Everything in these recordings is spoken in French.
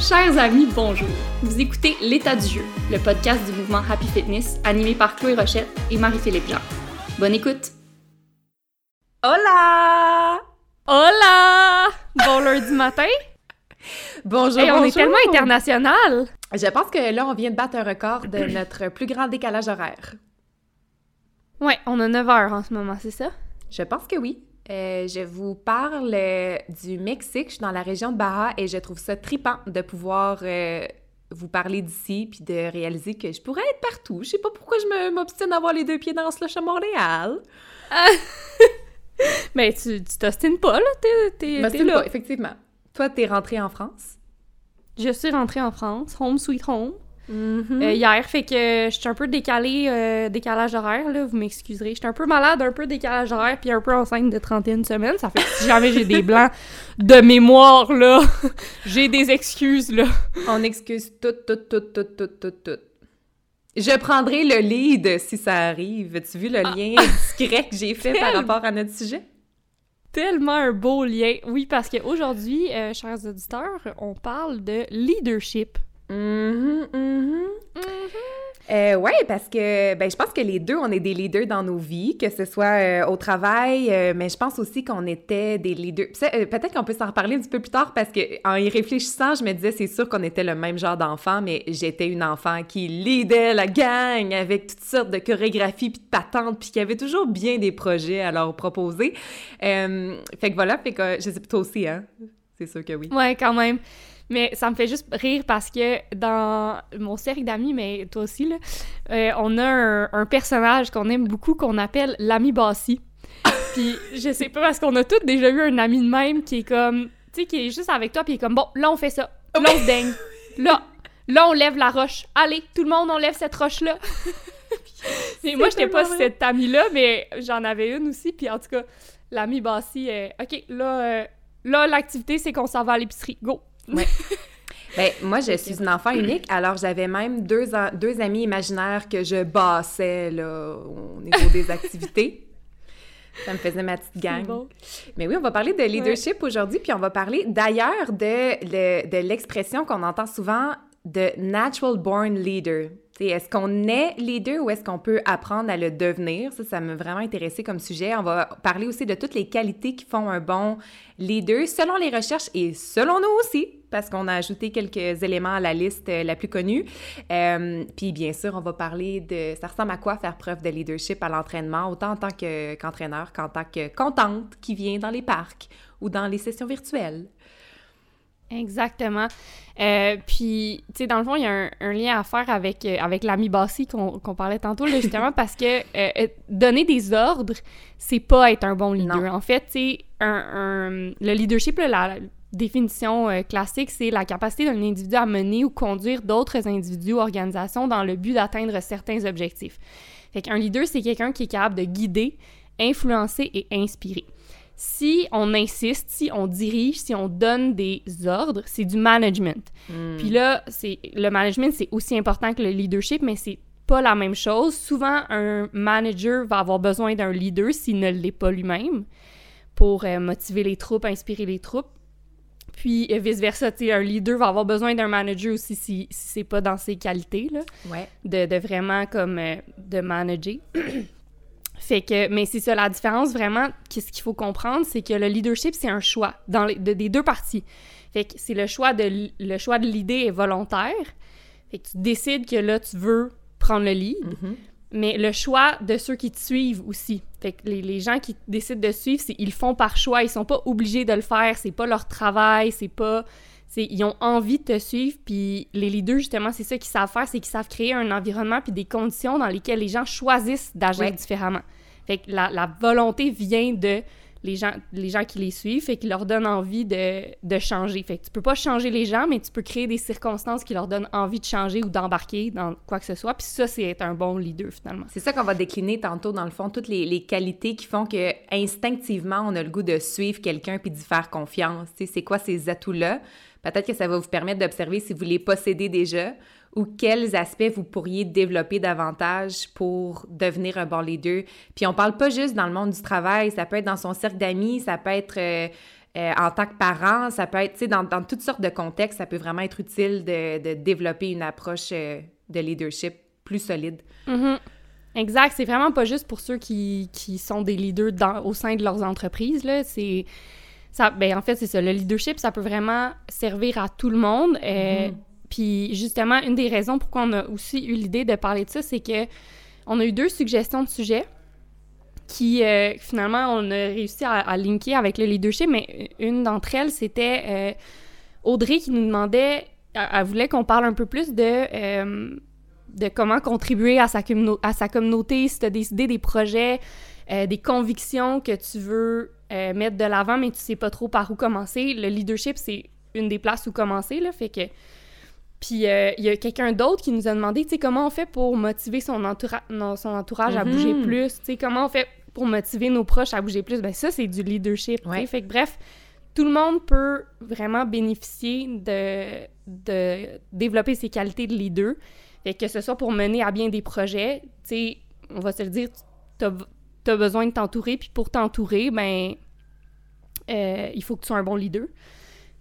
Chers amis, bonjour. Vous écoutez L'état du jeu, le podcast du mouvement Happy Fitness animé par Chloé Rochette et Marie-Philippe Jean. Bonne écoute. Hola! Hola! Bon lundi matin. Bonjour, Hey, on est bonjour. tellement international. Je pense que là, on vient de battre un record de notre plus grand décalage horaire. Ouais, on a 9 heures en ce moment, c'est ça? Je pense que oui. Euh, je vous parle euh, du Mexique. Je suis dans la région de Baja et je trouve ça tripant de pouvoir euh, vous parler d'ici puis de réaliser que je pourrais être partout. Je sais pas pourquoi je m'obstine à avoir les deux pieds dans ce slush à Montréal. Mais tu tu t'ostines pas, là? T'es, là. pas, effectivement. Toi, t'es rentrée en France? Je suis rentrée en France, home sweet home, Mhm. euh, hier, fait que je suis un peu décalée, euh, décalage horaire, là, vous m'excuserez. J'étais un peu malade, un peu décalage horaire, puis un peu enceinte de 31 semaines. Ça fait que si jamais j'ai des blancs de mémoire, là, j'ai des excuses, là. On excuse tout, tout, tout, tout, tout, tout, tout. Je prendrai le lead si ça arrive. As-tu vu le lien discret que j'ai fait par rapport à notre sujet? Tellement un beau lien. Oui, parce qu'aujourd'hui, euh, chers auditeurs, on parle de leadership. Mhm. Euh, ouais, parce que ben, je pense que les deux, on est des leaders dans nos vies, que ce soit euh, au travail, euh, mais je pense aussi qu'on était des leaders. Euh, Peut-être qu'on peut s'en reparler un petit peu plus tard parce que en y réfléchissant, je me disais c'est sûr qu'on était le même genre d'enfant, mais j'étais une enfant qui leadait la gang avec toutes sortes de chorégraphies puis de patentes, puis qui avait toujours bien des projets à leur proposer. Fait que voilà, fait que je sais toi aussi, hein? C'est sûr que oui. Ouais, quand même. Mais ça me fait juste rire parce que dans mon cercle d'amis, mais toi aussi, là, euh, on a un, un personnage qu'on aime beaucoup qu'on appelle l'ami Bassi. Puis je sais pas, parce qu'on a tous déjà eu un ami de même qui est comme, tu sais, qui est juste avec toi, puis il est comme, bon, là on fait ça, là on se daigne, là, là on lève la roche, allez, tout le monde on lève cette roche-là. Et moi, j'étais pas vrai. cette amie-là, mais j'en avais une aussi, puis en tout cas, l'ami Bassi, euh, ok, là, euh, là l'activité c'est qu'on s'en va à l'épicerie, go! Ben, moi, je suis une enfant unique, alors j'avais même deux, deux amis imaginaires que je bassais là, au niveau des activités. Ça me faisait ma petite gang. bon. Mais oui, on va parler de leadership aujourd'hui, puis on va parler d'ailleurs de, le- de l'expression qu'on entend souvent de natural born leader. Est-ce qu'on est leader ou est-ce qu'on peut apprendre à le devenir? Ça, ça m'a vraiment intéressé comme sujet. On va parler aussi de toutes les qualités qui font un bon leader selon les recherches et selon nous aussi, parce qu'on a ajouté quelques éléments à la liste euh, la plus connue. Euh, puis bien sûr, on va parler de ça ressemble à quoi faire preuve de leadership à l'entraînement, autant en tant que- qu'entraîneur qu'en tant que contente qui vient dans les parcs ou dans les sessions virtuelles. Exactement. Euh, puis, tu sais, dans le fond, il y a un, un lien à faire avec, euh, avec l'ami Bassi qu'on parlait tantôt, là, justement, parce que euh, donner des ordres, c'est pas être un bon leader. Non. En fait, tu sais, un, un- le leadership, là, la définition euh, classique, c'est la capacité d'un individu à mener ou conduire d'autres individus ou organisations dans le but d'atteindre certains objectifs. Fait qu'un leader, c'est quelqu'un qui est capable de guider, influencer et inspirer si on insiste, si on dirige, si on donne des ordres, c'est du management. Puis là, c'est le management, c'est aussi important que le leadership, mais c'est pas la même chose. Souvent, un manager va avoir besoin d'un leader s'il ne l'est pas lui-même pour euh, motiver les troupes, inspirer les troupes. Puis euh, vice-versa, un leader va avoir besoin d'un manager aussi si, si c'est pas dans ses qualités, là Ouais. de, de vraiment comme euh, de manager. fait que, mais c'est ça, la différence vraiment, qu'est-ce qu'il faut comprendre, c'est que le leadership, c'est un choix dans les, de- des deux parties. Fait que c'est le choix de le choix de l'idée est volontaire. Fait que tu décides que là, tu veux prendre le lead, Mhm. Mais le choix de ceux qui te suivent aussi. Fait que les, les gens qui décident de suivre, ils le font par choix, ils sont pas obligés de le faire, c'est pas leur travail, c'est pas c'est ils ont envie de te suivre puis les leaders justement, c'est ça qu'ils savent faire, c'est qu'ils savent créer un environnement puis des conditions dans lesquelles les gens choisissent d'agir Ouais. différemment. Fait que la, la volonté vient de les gens, les gens qui les suivent, fait qu'ils leur donnent envie de, changer. Fait que tu peux pas changer les gens, mais tu peux créer des circonstances qui leur donnent envie de changer ou d'embarquer dans quoi que ce soit. Puis ça, c'est être un bon leader, finalement. C'est ça qu'on va décliner tantôt, dans le fond, toutes les, qualités qui font que instinctivement, on a le goût de suivre quelqu'un puis d'y faire confiance. C'est quoi ces atouts-là? Peut-être que ça va vous permettre d'observer si vous les possédez déjà ou quels aspects vous pourriez développer davantage pour devenir un bon leader. Puis on parle pas juste dans le monde du travail, ça peut être dans son cercle d'amis, ça peut être euh, Euh, en tant que parent, ça peut être, dans, dans, toutes sortes de contextes, ça peut vraiment être utile de, développer une approche euh, de leadership plus solide. Mm-hmm. Exact. C'est vraiment pas juste pour ceux qui, qui sont des leaders au sein de leurs entreprises. C'est, ça, ben, en fait, c'est ça. Le leadership, ça peut vraiment servir à tout le monde. Euh, mm-hmm. Puis justement, une des raisons pourquoi on a aussi eu l'idée de parler de ça, c'est que on a eu deux suggestions de sujets qui, euh, finalement, on a réussi à, linker avec le leadership, mais une d'entre elles, c'était euh, Audrey qui nous demandait, elle, voulait qu'on parle un peu plus de, euh, de comment contribuer à sa, à sa communauté, si tu as des idées, des projets, des convictions que tu veux mettre de l'avant, mais tu sais pas trop par où commencer. Le leadership, c'est une des places où commencer, là, fait que puis euh, il y a quelqu'un d'autre qui nous a demandé, tu sais, comment on fait pour motiver son, son entourage à bouger mhm. plus, tu sais, comment on fait pour motiver nos proches à bouger plus? Ben ça, c'est du leadership, Fait que bref, tout le monde peut vraiment bénéficier de, de développer ses qualités de leader. Fait que ce soit pour mener à bien des projets, tu sais, on va se le dire, t'as as besoin de t'entourer, puis pour t'entourer, ben, euh, il faut que tu sois un bon leader.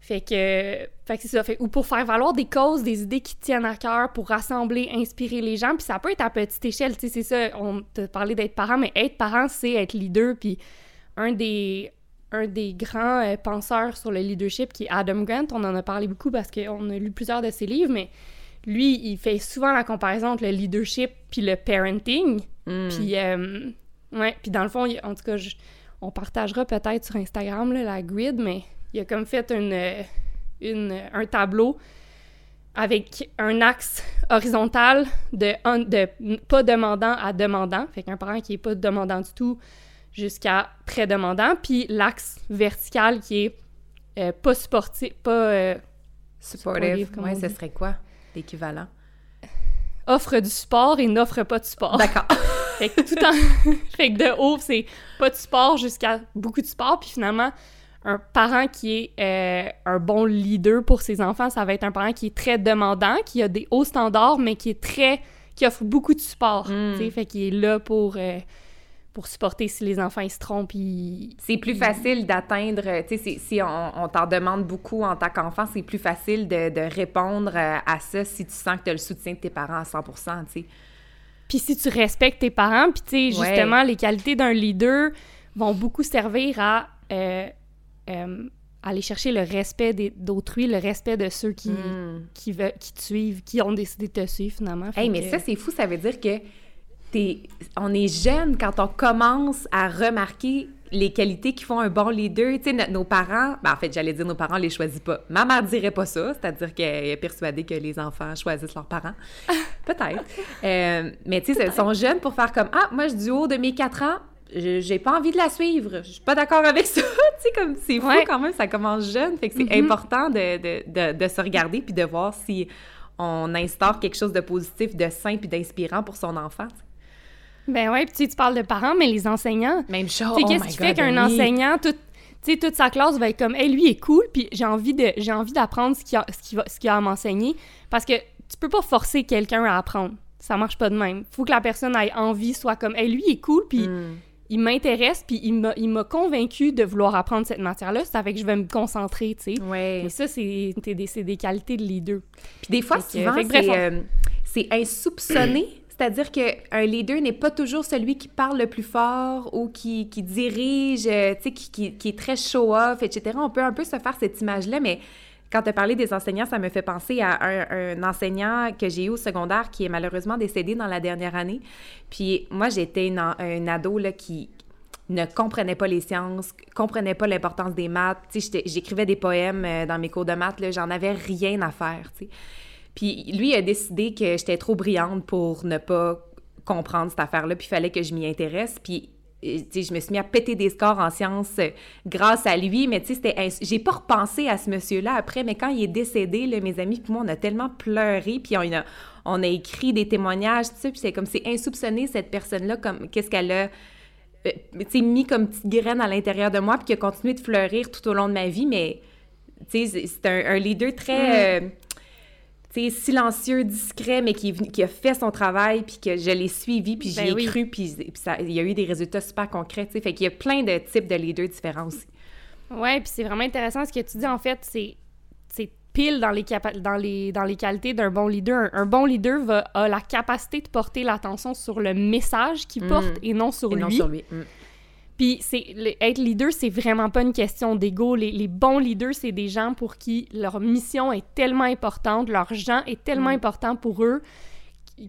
Fait que, fait que c'est ça. Fait, ou pour faire valoir des causes, des idées qui tiennent à cœur, pour rassembler, inspirer les gens. Puis ça peut être à petite échelle, tu sais, c'est ça. On te parlait d'être parent, mais être parent, c'est être leader. Puis un des, un des grands euh, penseurs sur le leadership, qui est Adam Grant, on en a parlé beaucoup parce qu'on a lu plusieurs de ses livres, mais lui, il fait souvent la comparaison entre le leadership puis le parenting. Hmm. Puis, euh, ouais, puis dans le fond, en tout cas, on partagera peut-être sur Instagram là, la grid, mais il a comme fait une, une, un tableau avec un axe horizontal de, de pas demandant à demandant, fait qu'un parent qui est pas demandant du tout jusqu'à très demandant, puis l'axe vertical qui est euh, pas sportif, pas euh, supportive. Ouais, ce serait quoi l'équivalent? Offre du sport et n'offre pas de sport. D'accord. fait que tout en fait que de haut c'est pas de sport jusqu'à beaucoup de sport, puis finalement un parent qui est euh, un bon leader pour ses enfants, ça va être un parent qui est très demandant, qui a des hauts standards, mais qui est très... qui offre beaucoup de support, mm. tu sais, fait qu'il est là pour... Euh, pour supporter si les enfants ils se trompent. C'est plus facile d'atteindre, tu sais, si on, t'en demande beaucoup en tant qu'enfant, c'est plus facile de, répondre euh, à ça si tu sens que tu as le soutien de tes parents à 100 tu sais. Puis si tu respectes tes parents, puis tu sais, justement, les qualités d'un leader vont beaucoup servir à euh, aller chercher le respect d'autrui, le respect de ceux qui, hmm. qui, veulent, qui te suivent, qui ont décidé de te suivre finalement. Hey, mais ça, c'est fou, ça veut dire que es, on est jeune quand on commence à remarquer les qualités qui font un bon leader. Tu sais, nos parents, ben en fait, j'allais dire nos parents les choisissent pas. Ma mère dirait pas ça, c'est-à-dire qu'elle est persuadée que les enfants choisissent leurs parents. Peut-être. Euh, mais tu sais, ils sont jeunes pour faire comme Ah, moi, du haut de mes quatre ans, j'ai pas envie de la suivre. Je suis pas d'accord avec ça. tu sais, comme c'est fou quand même, ça commence jeune. Fait que c'est mm-hmm. important de, de, de, se regarder puis de voir si on instaure quelque chose de positif, de sain puis d'inspirant pour son enfant. Ben ouais, puis tu, parles de parents, mais les enseignants. Même chose. Oh qu'est-ce qui fait qu'un ben enseignant, tout, tu sais, toute sa classe va être comme, hey, lui est cool, puis j'ai envie de, j'ai envie d'apprendre ce qu'il a, ce qu'il ce qu'il a à m'enseigner, parce que tu peux pas forcer quelqu'un à apprendre. Ça marche pas de même. Faut que la personne ait envie, soit comme, hey, lui est cool, puis mm il m'intéresse, puis il m'a convaincu de vouloir apprendre cette matière-là. Ça fait que je vais me concentrer, tu sais. Ouais. Mais ça, c'est des, des, qualités de leader. Puis des fois, souvent, euh, c'est insoupçonné. C'est-à-dire qu'un leader n'est pas toujours celui qui parle le plus fort ou qui, dirige, euh, qui, qui, qui, est très show-off, etc. On peut un peu se faire cette image-là, mais quand tu as parlé des enseignants, ça me fait penser à un, enseignant que j'ai eu au secondaire qui est malheureusement décédé dans la dernière année. Puis moi, j'étais un ado là, qui ne comprenait pas les sciences, comprenait pas l'importance des maths. J'écrivais des poèmes euh, dans mes cours de maths, j'en avais rien à faire. Puis lui a décidé que j'étais trop brillante pour ne pas comprendre cette affaire-là, puis il fallait que je m'y intéresse. Puis je me suis mis à péter des scores en sciences euh, grâce à lui, mais tu sais, j'ai pas repensé à ce monsieur-là après, mais quand il est décédé, là, mes amis puis moi, on a tellement pleuré, puis on a, on a écrit des témoignages, tu sais, puis c'est comme, c'est insoupçonné, cette personne-là, comme, qu'est-ce qu'elle a, euh, tu sais, mis comme petite graine à l'intérieur de moi, puis qui a continué de fleurir tout au long de ma vie, mais, tu sais, c'est un, leader très... Mm. Euh, silencieux, discret, mais qui, qui, a fait son travail, puis que je l'ai suivi, puis j'y ben ai cru, puis, il y a eu des résultats super concrets. Fait qu'il y a plein de types de leaders différents aussi. Ouais, puis c'est vraiment intéressant ce que tu dis. En fait, c'est pile dans les, dans les, dans les qualités d'un bon leader. Un, bon leader va, a la capacité de porter l'attention sur le message qu'il porte mm. et non sur et lui. Non sur lui. Mm. Puis c'est être leader, c'est vraiment pas une question d'ego. Les, les, bons leaders, c'est des gens pour qui leur mission est tellement importante, leur gens est tellement mm. important pour eux,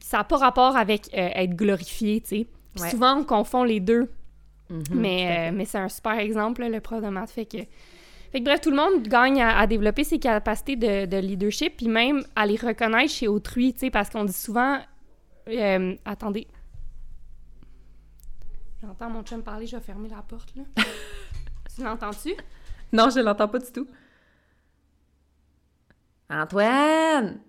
ça n'a pas rapport avec euh, être glorifié, tu sais. Souvent, on confond les deux. Mm-hmm, mais euh, mais c'est un super exemple, le prof de maths. Fait que fait que bref, tout le monde gagne à, développer ses capacités de, leadership, puis même à les reconnaître chez autrui, tu sais, parce qu'on dit souvent... Euh, attendez. J'entends mon chum parler, je vais fermer la porte, là. tu l'entends-tu? Non, je l'entends pas du tout. Antoine!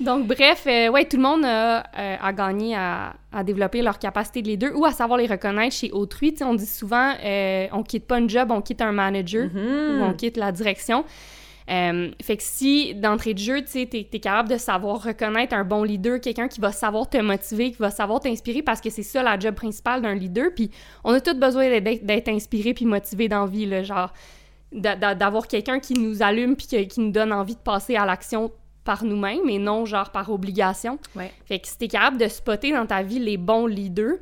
Donc, bref, euh, ouais, tout le monde a, euh, gagné à, développer leur capacité de leader ou à savoir les reconnaître chez autrui. on dit souvent, euh, on quitte pas un job, on quitte un manager mm-hmm. ou on quitte la direction. Fait que si, d'entrée de jeu, tu es, es, capable de savoir reconnaître un bon leader, quelqu'un qui va savoir te motiver, qui va savoir t'inspirer, parce que c'est ça la job principale d'un leader. Puis on a tous besoin d'être inspiré puis motivé dans la vie, genre d'avoir quelqu'un qui nous allume puis qui nous donne envie de passer à l'action par nous-mêmes et non genre par obligation. Fait que si t'es capable de spotter dans ta vie les bons leaders,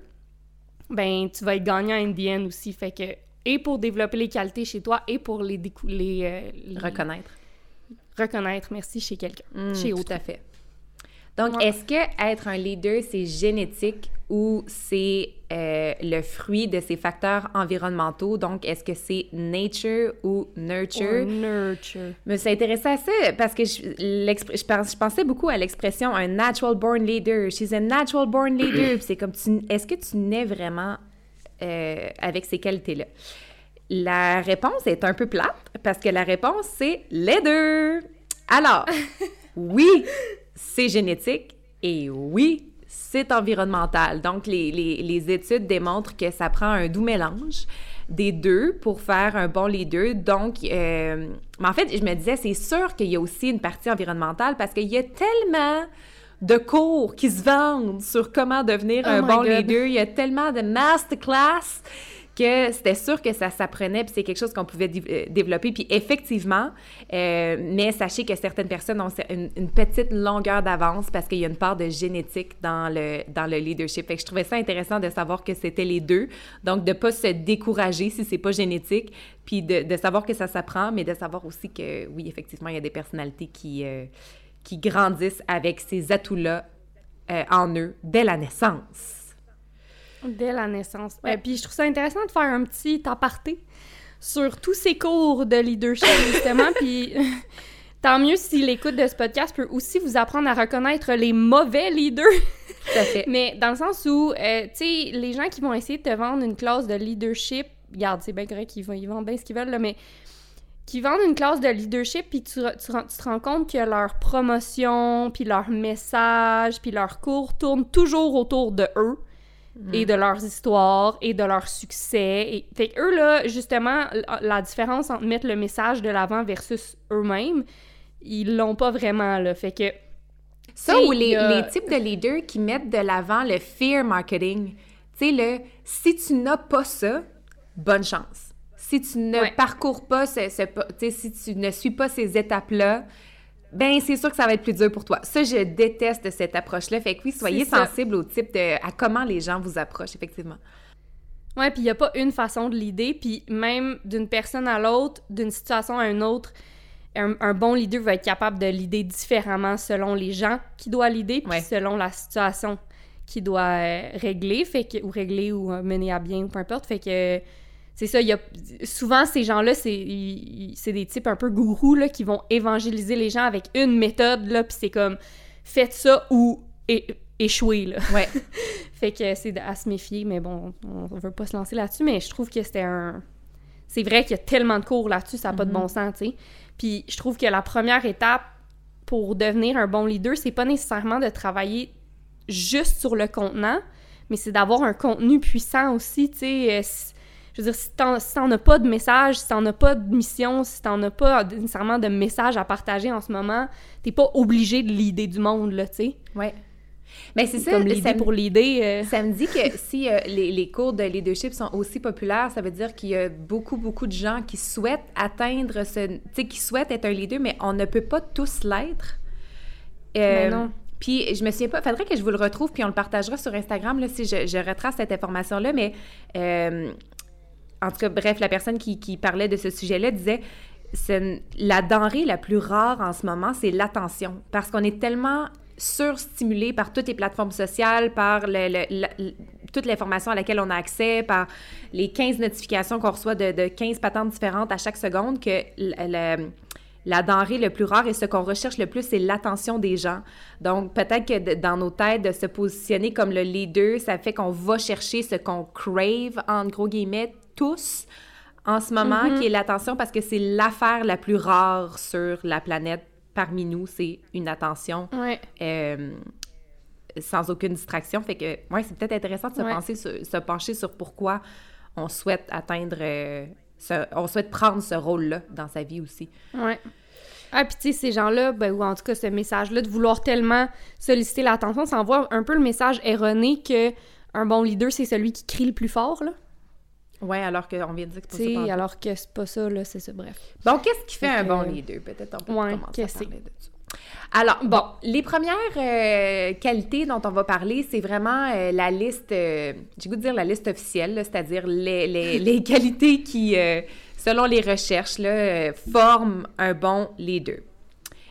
ben tu vas être gagnant in the aussi. Fait que et pour développer les qualités chez toi et pour les, les, euh, les... reconnaître. Reconnaître, merci, chez quelqu'un, mmh, chez autre. Tout à fait. Donc, est-ce que être un leader, c'est génétique ou c'est euh, le fruit de ces facteurs environnementaux? Donc, est-ce que c'est nature ou nurture? nurture. Mais c'est intéressant à ça parce que je, je, pensais beaucoup à l'expression un natural born leader. She's a natural born leader. c'est comme, est-ce que tu nais vraiment euh, avec ces qualités-là? La réponse est un peu plate parce que la réponse, c'est les deux. Alors, oui, c'est génétique et oui, c'est environnemental. Donc, les, les, études démontrent que ça prend un doux mélange des deux pour faire un bon leader. Donc, euh, mais en fait, je me disais, c'est sûr qu'il y a aussi une partie environnementale parce qu'il y a tellement de cours qui se vendent sur comment devenir oh un bon leader. Il y a tellement de masterclass que c'était sûr que ça s'apprenait, puis c'est quelque chose qu'on pouvait euh, développer. Puis effectivement, euh, mais sachez que certaines personnes ont une, petite longueur d'avance parce qu'il y a une part de génétique dans le, dans le leadership. Fait que je trouvais ça intéressant de savoir que c'était les deux. Donc, de pas se décourager si c'est pas génétique, puis de, de, savoir que ça s'apprend, mais de savoir aussi que, oui, effectivement, il y a des personnalités qui, euh, qui grandissent avec ces atouts-là en eux dès la naissance. Dès la naissance. Et puis je trouve ça intéressant de faire un petit aparté sur tous ces cours de leadership, justement. puis tant mieux si l'écoute de ce podcast peut aussi vous apprendre à reconnaître les mauvais leaders. Tout à fait. Mais dans le sens où, euh, tu sais, les gens qui vont essayer de te vendre une classe de leadership, regarde, c'est bien correct qu'ils ils vendent bien ce qu'ils veulent, là, mais qui vendent une classe de leadership, puis tu, tu, tu, te rends compte que leur promotion, puis leur message, puis leur cours tournent toujours autour de eux et de leurs histoires et de leur succès. Et... Fait que eux, là, justement, la différence entre mettre le message de l'avant versus eux-mêmes, ils l'ont pas vraiment, là. Fait que... Ça ou les, les, types de leaders qui mettent de l'avant le fear marketing. Tu sais, le « si tu n'as pas ça, bonne chance ». Si tu ne parcours pas, ce, ce, si tu ne suis pas ces étapes-là, ben c'est sûr que ça va être plus dur pour toi. Ça, je déteste cette approche-là. Fait que oui, soyez sensible au type de... à comment les gens vous approchent, effectivement. Ouais, puis il n'y a pas une façon de l'idée, puis même d'une personne à l'autre, d'une situation à une autre, un, bon leader va être capable de l'idée différemment selon les gens qui doivent l'idée, puis selon la situation qui doit euh, régler, fait que, ou régler ou euh, mener à bien, ou peu importe. Fait que c'est ça, il y a souvent ces gens-là, c'est des types un peu gourous là, qui vont évangéliser les gens avec une méthode là, puis c'est comme faites ça ou échouez là. Ouais. fait que c'est à se méfier, mais bon, on veut pas se lancer là-dessus, mais je trouve que c'était un c'est vrai qu'il y a tellement de cours là-dessus, ça n'a pas de bon mm-hmm. sens, tu sais. Puis je trouve que la première étape pour devenir un bon leader, c'est pas nécessairement de travailler juste sur le contenant, mais c'est d'avoir un contenu puissant aussi, tu sais euh, je veux dire, si t'en as pas de message, si t'en as pas de mission, si t'en as pas nécessairement de message à partager en ce moment, t'es pas obligé de l'idée du monde, là, tu sais. Ouais. Mais c'est ça, ça pour l'idée. euh, Ça me dit que si euh, les, les cours de leadership sont aussi populaires, ça veut dire qu'il y a beaucoup, beaucoup de gens qui souhaitent atteindre ce... Tu sais, qui souhaitent être un leader, mais on ne peut pas tous l'être. Euh, Ben non. Puis je me souviens pas, faudrait que je vous le retrouve, puis on le partagera sur Instagram, là, si je, je retrace cette information-là, mais euh, en tout cas, bref, la personne qui, parlait de ce sujet-là disait la denrée la plus rare en ce moment, c'est l'attention. Parce qu'on est tellement surstimulé par toutes les plateformes sociales, par le- le- la- toute l'information à laquelle on a accès, par les 15 notifications qu'on reçoit de, de 15 patentes différentes à chaque seconde, que la denrée le plus rare et ce qu'on recherche le plus, c'est l'attention des gens. Donc, peut-être que dans nos têtes, de se positionner comme le leader, ça fait qu'on va chercher ce qu'on crave, en gros guillemets, tous en ce moment, qui est l'attention, parce que c'est l'affaire la plus rare sur la planète parmi nous, c'est une attention Ouais. euh, sans aucune distraction. Fait que, ouais, c'est peut-être intéressant de se, Ouais. penser sur- se pencher sur pourquoi on souhaite atteindre, euh, ce- on souhaite prendre ce rôle-là dans sa vie aussi. Ouais. Ah, puis tu sais, ces gens-là, ben, ou en tout cas ce message-là, de vouloir tellement solliciter l'attention, ça envoie un peu le message erroné que un bon leader, c'est celui qui crie le plus fort, là. Ouais, alors qu'on vient de dire que Tu c'est pas ça. alors que c'est pas ça, là, c'est ça, bref. Bon, qu'est-ce qui fait un bon leader? Peut-être on peut Ouais, commencer à parler de ça. Alors, bon, les premières euh, qualités dont on va parler, c'est vraiment euh, la liste, euh, j'ai goût de dire la liste officielle, c'est-à-dire les, les- les qualités qui, selon les recherches, là, forment un bon leader.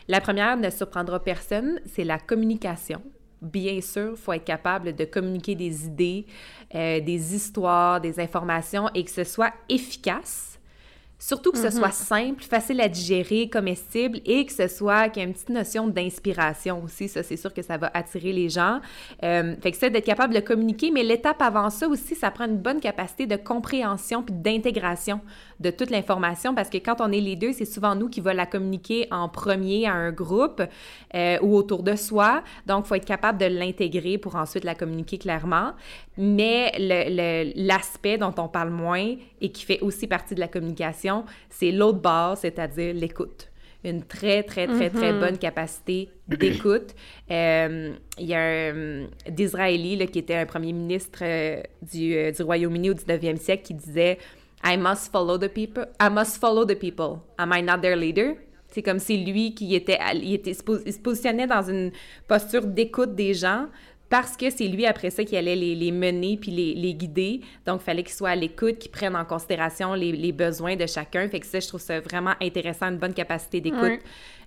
La première ne surprendra personne, c'est la communication. Bien sûr, il faut être capable de communiquer des idées, euh, des histoires, des informations et que ce soit efficace. Surtout que ce soit simple, facile à digérer, comestible et que ce soit qu'il y ait une petite notion d'inspiration aussi. Ça, c'est sûr que ça va attirer les gens. Euh, fait que ça, d'être capable de communiquer, mais l'étape avant ça aussi, ça prend une bonne capacité de compréhension puis d'intégration de toute l'information parce que quand on est les deux, c'est souvent nous qui va la communiquer en premier à un groupe euh, ou autour de soi. Donc, il faut être capable de l'intégrer pour ensuite la communiquer clairement. Mais l'aspect dont on parle moins et qui fait aussi partie de la communication, c'est l'autre base, c'est-à-dire l'écoute. Une très, très, très, très bonne capacité d'écoute. Euh, Il y a un d'Israéli qui était un premier ministre euh, du, euh, du Royaume-Uni au 19e siècle qui disait I must follow the people. I must follow the people. Am I not their leader? C'est comme si lui qui était, il était, il se positionnait dans une posture d'écoute des gens parce que c'est lui après ça qui allait les, les mener puis les, les guider. Donc, il fallait qu'il soit à l'écoute, qu'il prenne en considération les, les besoins de chacun. Fait que ça, je trouve ça vraiment intéressant, une bonne capacité d'écoute, Ouais.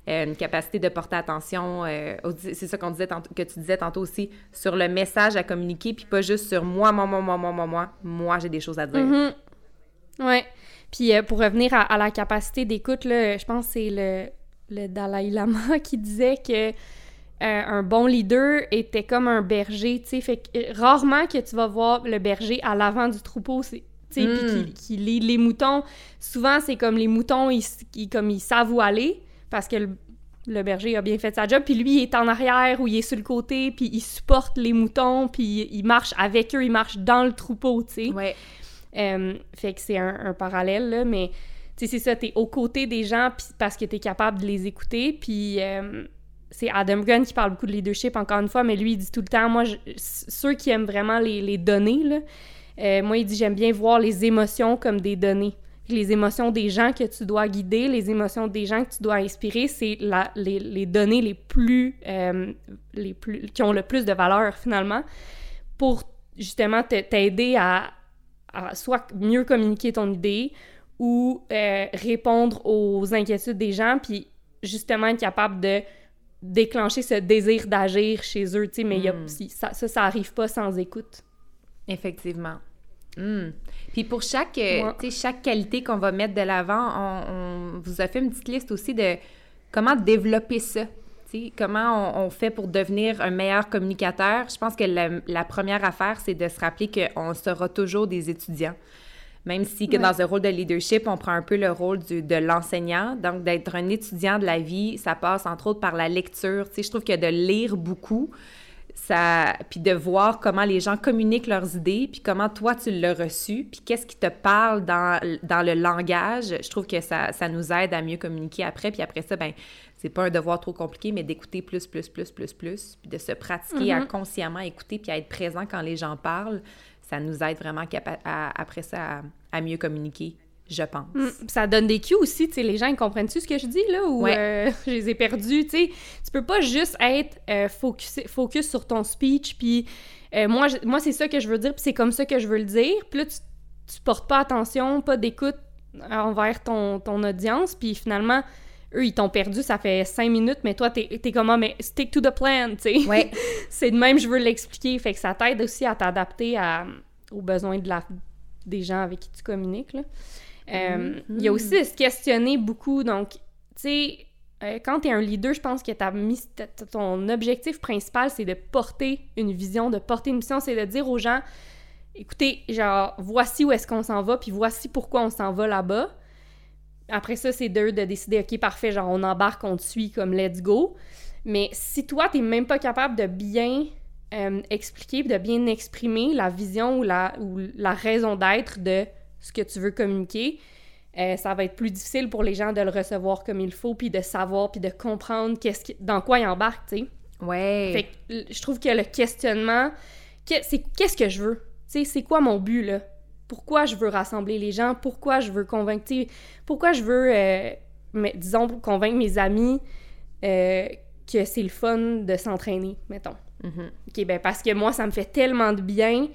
euh, une capacité de porter attention. euh, c'est ça qu'on disait tantôt- que tu disais tantôt aussi, sur le message à communiquer, puis pas juste sur moi, moi, moi, moi, moi, moi, moi. Moi, j'ai des choses à dire. Mhm. Ouais. Puis euh, pour revenir à, à la capacité d'écoute, là, je pense que c'est le, le Dalai Lama qui disait que euh, un bon leader était comme un berger, tu sais. Fait que euh, rarement que tu vas voir le berger à l'avant du troupeau, c'est- tu sais, puis Mm. qui, qui les moutons. Souvent, c'est comme les moutons, ils, ils- comme ils savent où aller parce que le, le berger a bien fait sa job, puis lui, il est en arrière ou il est sur le côté, puis il supporte les moutons, puis il marche avec eux, il marche dans le troupeau, tu sais. Ouais. Euh, fait que c'est un, parallèle, là, mais tu sais, c'est ça, t'es aux côtés des gens parce que t'es capable de les écouter, puis euh, c'est Adam Gunn qui parle beaucoup de leadership, encore une fois, mais lui, il dit tout le temps, moi, ceux qui aiment vraiment les, données, euh, moi, il dit, j'aime bien voir les émotions comme des données. Les émotions des gens que tu dois guider, les émotions des gens que tu dois inspirer, c'est les, les données les plus, les plus... qui ont le plus de valeur, finalement, pour justement te- t'aider à, à soit mieux communiquer ton idée ou euh, répondre aux inquiétudes des gens, puis justement être capable de déclencher ce désir d'agir chez eux, tu sais, mais il y a- Mm. si- ça, ça, ça arrive pas sans écoute. Effectivement. Hmm. Puis pour chaque, euh, Ouais. chaque qualité qu'on va mettre de l'avant, on, on vous a fait une petite liste aussi de comment développer ça. Comment on, on fait pour devenir un meilleur communicateur? Je pense que la, la première affaire, c'est de se rappeler qu'on sera toujours des étudiants. Même si que Ouais. dans un rôle de leadership, on prend un peu le rôle du- de l'enseignant. Donc, d'être un étudiant de la vie, ça passe entre autres par la lecture. Tu sais, je trouve que de lire beaucoup, ça puis de voir comment les gens communiquent leurs idées, puis comment toi tu l'as reçu, puis qu'est-ce qui te parle dans, dans le langage, je trouve que ça, ça nous aide à mieux communiquer après, puis après ça, ben c'est pas un devoir trop compliqué, mais d'écouter plus, plus, plus, plus, plus, puis de se pratiquer à mm-hmm. consciemment écouter, puis à être présent quand les gens parlent, ça nous aide vraiment après ça à mieux communiquer je pense. Mm, ça donne des cues aussi, tu sais, les gens, ils comprennent-tu ce que je dis, là, ou euh, je les ai perdus, tu sais? Tu peux pas juste être euh, focus, sur ton speech, puis euh, moi, moi c'est ça que je veux dire, puis c'est comme ça que je veux le dire, puis là, tu, tu portes pas attention, pas d'écoute envers ton, ton audience, puis finalement, eux, ils t'ont perdu, ça fait cinq minutes, mais toi, t'es es comment, ah, mais stick to the plan, tu sais. Ouais. c'est de même, je veux l'expliquer, fait que ça t'aide aussi à t'adapter aux besoins de la, des gens avec qui tu communiques, là. Euh, il y a aussi de se questionner beaucoup. Donc, tu sais, euh, quand tu es un leader, je pense que as ton objectif principal, c'est de porter une vision, de porter une mission, c'est de dire aux gens, écoutez, genre, voici où est-ce qu'on s'en va, puis voici pourquoi on s'en va là-bas. Après ça, c'est d'eux de décider, OK, parfait, genre, on embarque, on te suit, comme let's go. Mais si toi, t'es même pas capable de bien euh, expliquer, de bien exprimer la vision ou la, ou la raison d'être de ce que tu veux communiquer, euh, ça va être plus difficile pour les gens de le recevoir comme il faut, puis de savoir, puis de comprendre qu'est-ce dans quoi ils embarquent, tu sais. Ouais. Fait que je trouve que le questionnement, c'est qu'est-ce que je veux? Tu sais, c'est quoi mon but, là? Pourquoi je veux rassembler les gens? Pourquoi je veux convaincre, pourquoi je veux, euh, mais, disons, convaincre mes amis euh, que c'est le fun de s'entraîner, mettons. Mm-hmm. OK, ben parce que moi, ça me fait tellement de bien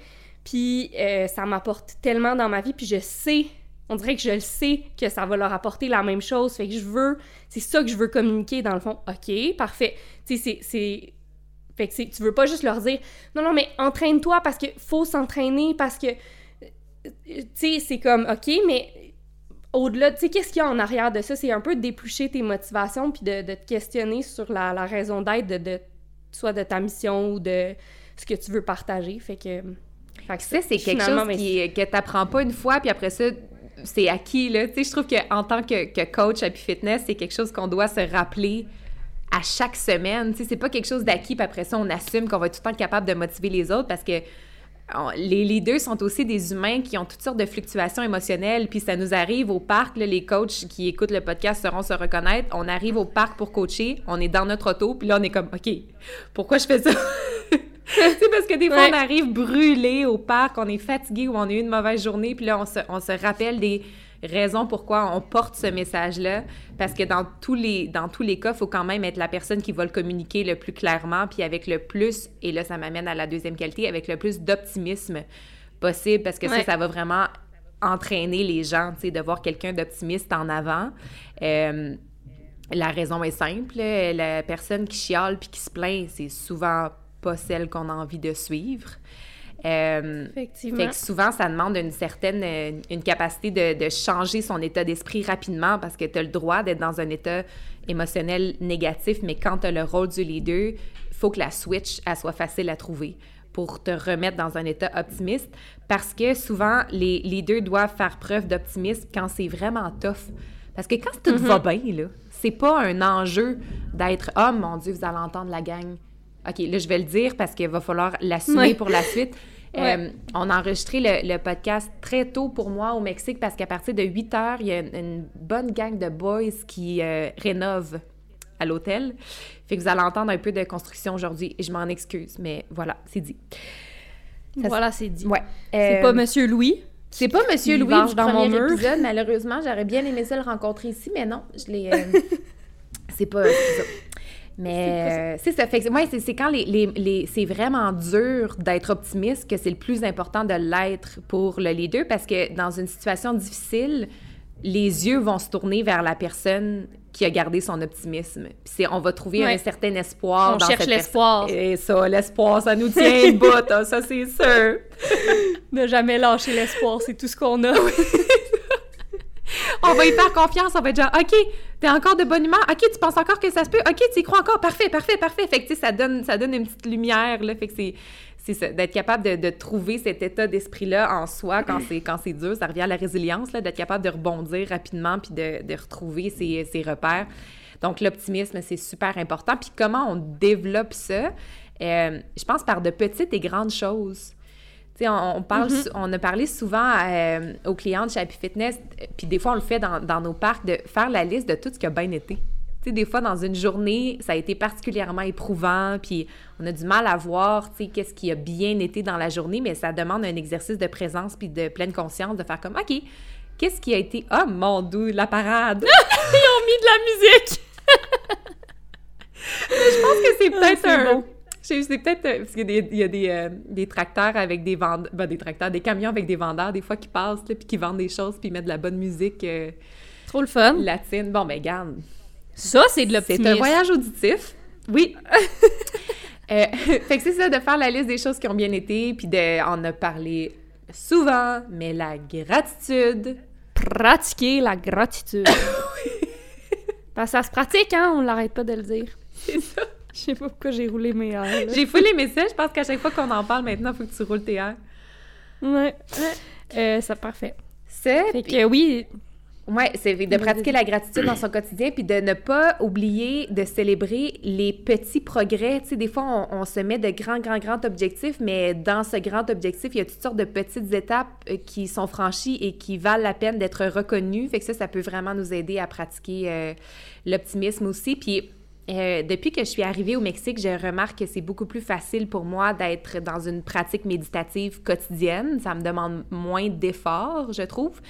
puis euh, ça m'apporte tellement dans ma vie, puis je sais, on dirait que je le sais que ça va leur apporter la même chose. Fait que je veux, c'est ça que je veux communiquer dans le fond. OK, parfait. Tu sais, c'est. Fait que tu veux pas juste leur dire non, non, mais entraîne-toi parce qu'il faut s'entraîner, parce que. Tu sais, c'est comme OK, mais au-delà, tu sais, qu'est-ce qu'il y a en arrière de ça? C'est un peu d'éplucher tes motivations puis de, te questionner sur la, raison d'être de, soit de ta mission ou de ce que tu veux partager. Fait que ça, c'est quelque chose qui, que tu n'apprends pas une fois, puis après ça, c'est acquis. Là. je trouve qu'en tant que, que, coach Happy Fitness, c'est quelque chose qu'on doit se rappeler à chaque semaine. Tu sais, c'est pas quelque chose d'acquis, puis après ça, on assume qu'on va être tout le temps capable de motiver les autres parce que les leaders sont aussi des humains qui ont toutes sortes de fluctuations émotionnelles, puis ça nous arrive au parc, les coachs qui écoutent le podcast seront se reconnaître, on arrive au parc pour coacher, on est dans notre auto, puis là on est comme, OK, pourquoi je fais ça? c'est parce que des fois, on arrive brûlé au parc, on est fatigué ou on a eu une mauvaise journée, puis là, on se, on se rappelle des raisons pourquoi on porte ce message-là. Parce que dans tous les, dans tous les cas, il faut quand même être la personne qui va le communiquer le plus clairement, puis avec le plus, et là, ça m'amène à la deuxième qualité, avec le plus d'optimisme possible, parce que ça, ça va vraiment entraîner les gens, tu sais, de voir quelqu'un d'optimiste en avant. Euh, la raison est simple, la personne qui chiale puis qui se plaint, c'est souvent pas celle qu'on a envie de suivre. Euh, Effectivement. Fait que souvent, ça demande une certaine euh, une capacité de, de changer son état d'esprit rapidement parce que tu as le droit d'être dans un état émotionnel négatif, mais quand tu as le rôle du leader, il faut que la switch elle soit facile à trouver pour te remettre dans un état optimiste parce que souvent, les leaders doivent faire preuve d'optimisme quand c'est vraiment tough. Parce que quand tout va mm-hmm. bien, là, c'est pas un enjeu d'être « Oh mon Dieu, vous allez entendre la gang ». OK, là, je vais le dire parce qu'il va falloir l'assumer pour la suite. Euh, on a enregistré le, podcast très tôt pour moi au Mexique parce qu'à partir de 8 heures, il y a une, bonne gang de boys qui euh, rénovent à l'hôtel. Fait que vous allez entendre un peu de construction aujourd'hui et je m'en excuse, mais voilà, c'est dit. voilà, c'est dit. Ouais. c'est pas euh, Monsieur Louis. C'est pas Monsieur Louis du dans premier mon épisode, malheureusement. J'aurais bien aimé ça le rencontrer ici, mais non, je l'ai... c'est pas... Mais c'est ça. Fait ouais, c'est quand les, les, c'est vraiment dur d'être optimiste que c'est le plus important de l'être pour le leader parce que dans une situation difficile, les yeux vont se tourner vers la personne qui a gardé son optimisme. Puis on va trouver un certain espoir on dans cherche l'espoir. Et ça, l'espoir, ça nous tient bout, hein, ça c'est sûr. ne jamais lâcher l'espoir, c'est tout ce qu'on a. on va y faire confiance, on va être genre, OK, t'es encore de bonne humeur, OK, tu penses encore que ça se peut, OK, tu y crois encore, parfait, parfait, parfait. Fait que, tu sais, ça donne, ça donne une petite lumière, là. Fait que c'est, c'est d'être capable de, de, trouver cet état d'esprit-là en soi quand c'est, quand c'est dur. Ça revient à la résilience, d'être capable de rebondir rapidement puis de, de retrouver ses, ses repères. Donc, l'optimisme, c'est super important. Puis comment on développe ça? Euh, je pense par de petites et grandes choses. On, parle, Mm-hmm. on a parlé souvent euh, aux clients de Happy Fitness, puis des fois on le fait dans, dans nos parcs, de faire la liste de tout ce qui a bien été. Tu sais, des fois, dans une journée, ça a été particulièrement éprouvant, puis on a du mal à voir, tu sais, qu'est-ce qui a bien été dans la journée, mais ça demande un exercice de présence puis de pleine conscience, de faire comme, OK, qu'est-ce qui a été... Oh, mon dieu, la parade! Ils ont mis de la musique! Je pense que c'est peut-être c'est un... bon. C'est peut-être... euh, Parce qu'il y a des, euh, des tracteurs avec des vendeurs... Ben, des tracteurs, des camions avec des vendeurs, des fois, qui passent, là, puis qui vendent des choses, puis ils mettent de la bonne musique euh, Trop le fun. latine. Bon, ben, garde, Ça, c'est de l'optimisme. C'est un voyage auditif. Oui. Euh, fait que c'est ça, de faire la liste des choses qui ont bien été, puis de, on a parlé souvent, mais la gratitude. Pratiquer la gratitude. Parce que ça se pratique, hein? On l'arrête pas de le dire. C'est ça. Je sais pas pourquoi j'ai roulé mes airs. J'ai fou les messages, je pense qu'à chaque fois qu'on en parle maintenant, il faut que tu roules tes airs. Ouais. Euh, c'est parfait. C'est, Fait que oui, ouais, c'est de pratiquer la gratitude dans son quotidien, puis de ne pas oublier de célébrer les petits progrès. Tu sais, des fois, on, on se met de grands, grands, grands objectifs, mais dans ce grand objectif, il y a toutes sortes de petites étapes euh, qui sont franchies et qui valent la peine d'être reconnues. Fait que ça, ça peut vraiment nous aider à pratiquer euh, l'optimisme aussi. Puis, euh, depuis que je suis arrivée au Mexique, je remarque que c'est beaucoup plus facile pour moi d'être dans une pratique méditative quotidienne. Ça me demande moins d'efforts, je trouve.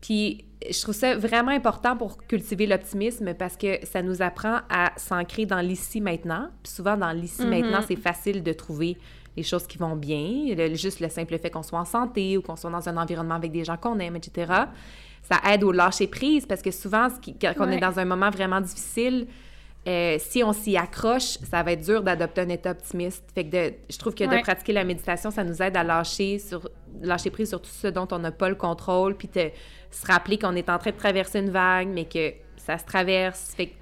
Puis je trouve ça vraiment important pour cultiver l'optimisme parce que ça nous apprend à s'ancrer dans l'ici maintenant. Puis souvent, dans l'ici maintenant, c'est facile de trouver les choses qui vont bien. Le- juste le simple fait qu'on soit en santé ou qu'on soit dans un environnement avec des gens qu'on aime, etc. Ça aide au lâcher prise parce que souvent, ce qui- quand on est dans un moment vraiment difficile, euh, si on s'y accroche, ça va être dur d'adopter un état optimiste. Fait que de- je trouve que Ouais. de pratiquer la méditation, ça nous aide à lâcher, sur, lâcher prise sur tout ce dont on n'a pas le contrôle, puis de se rappeler qu'on est en train de traverser une vague, mais que ça se traverse. Fait que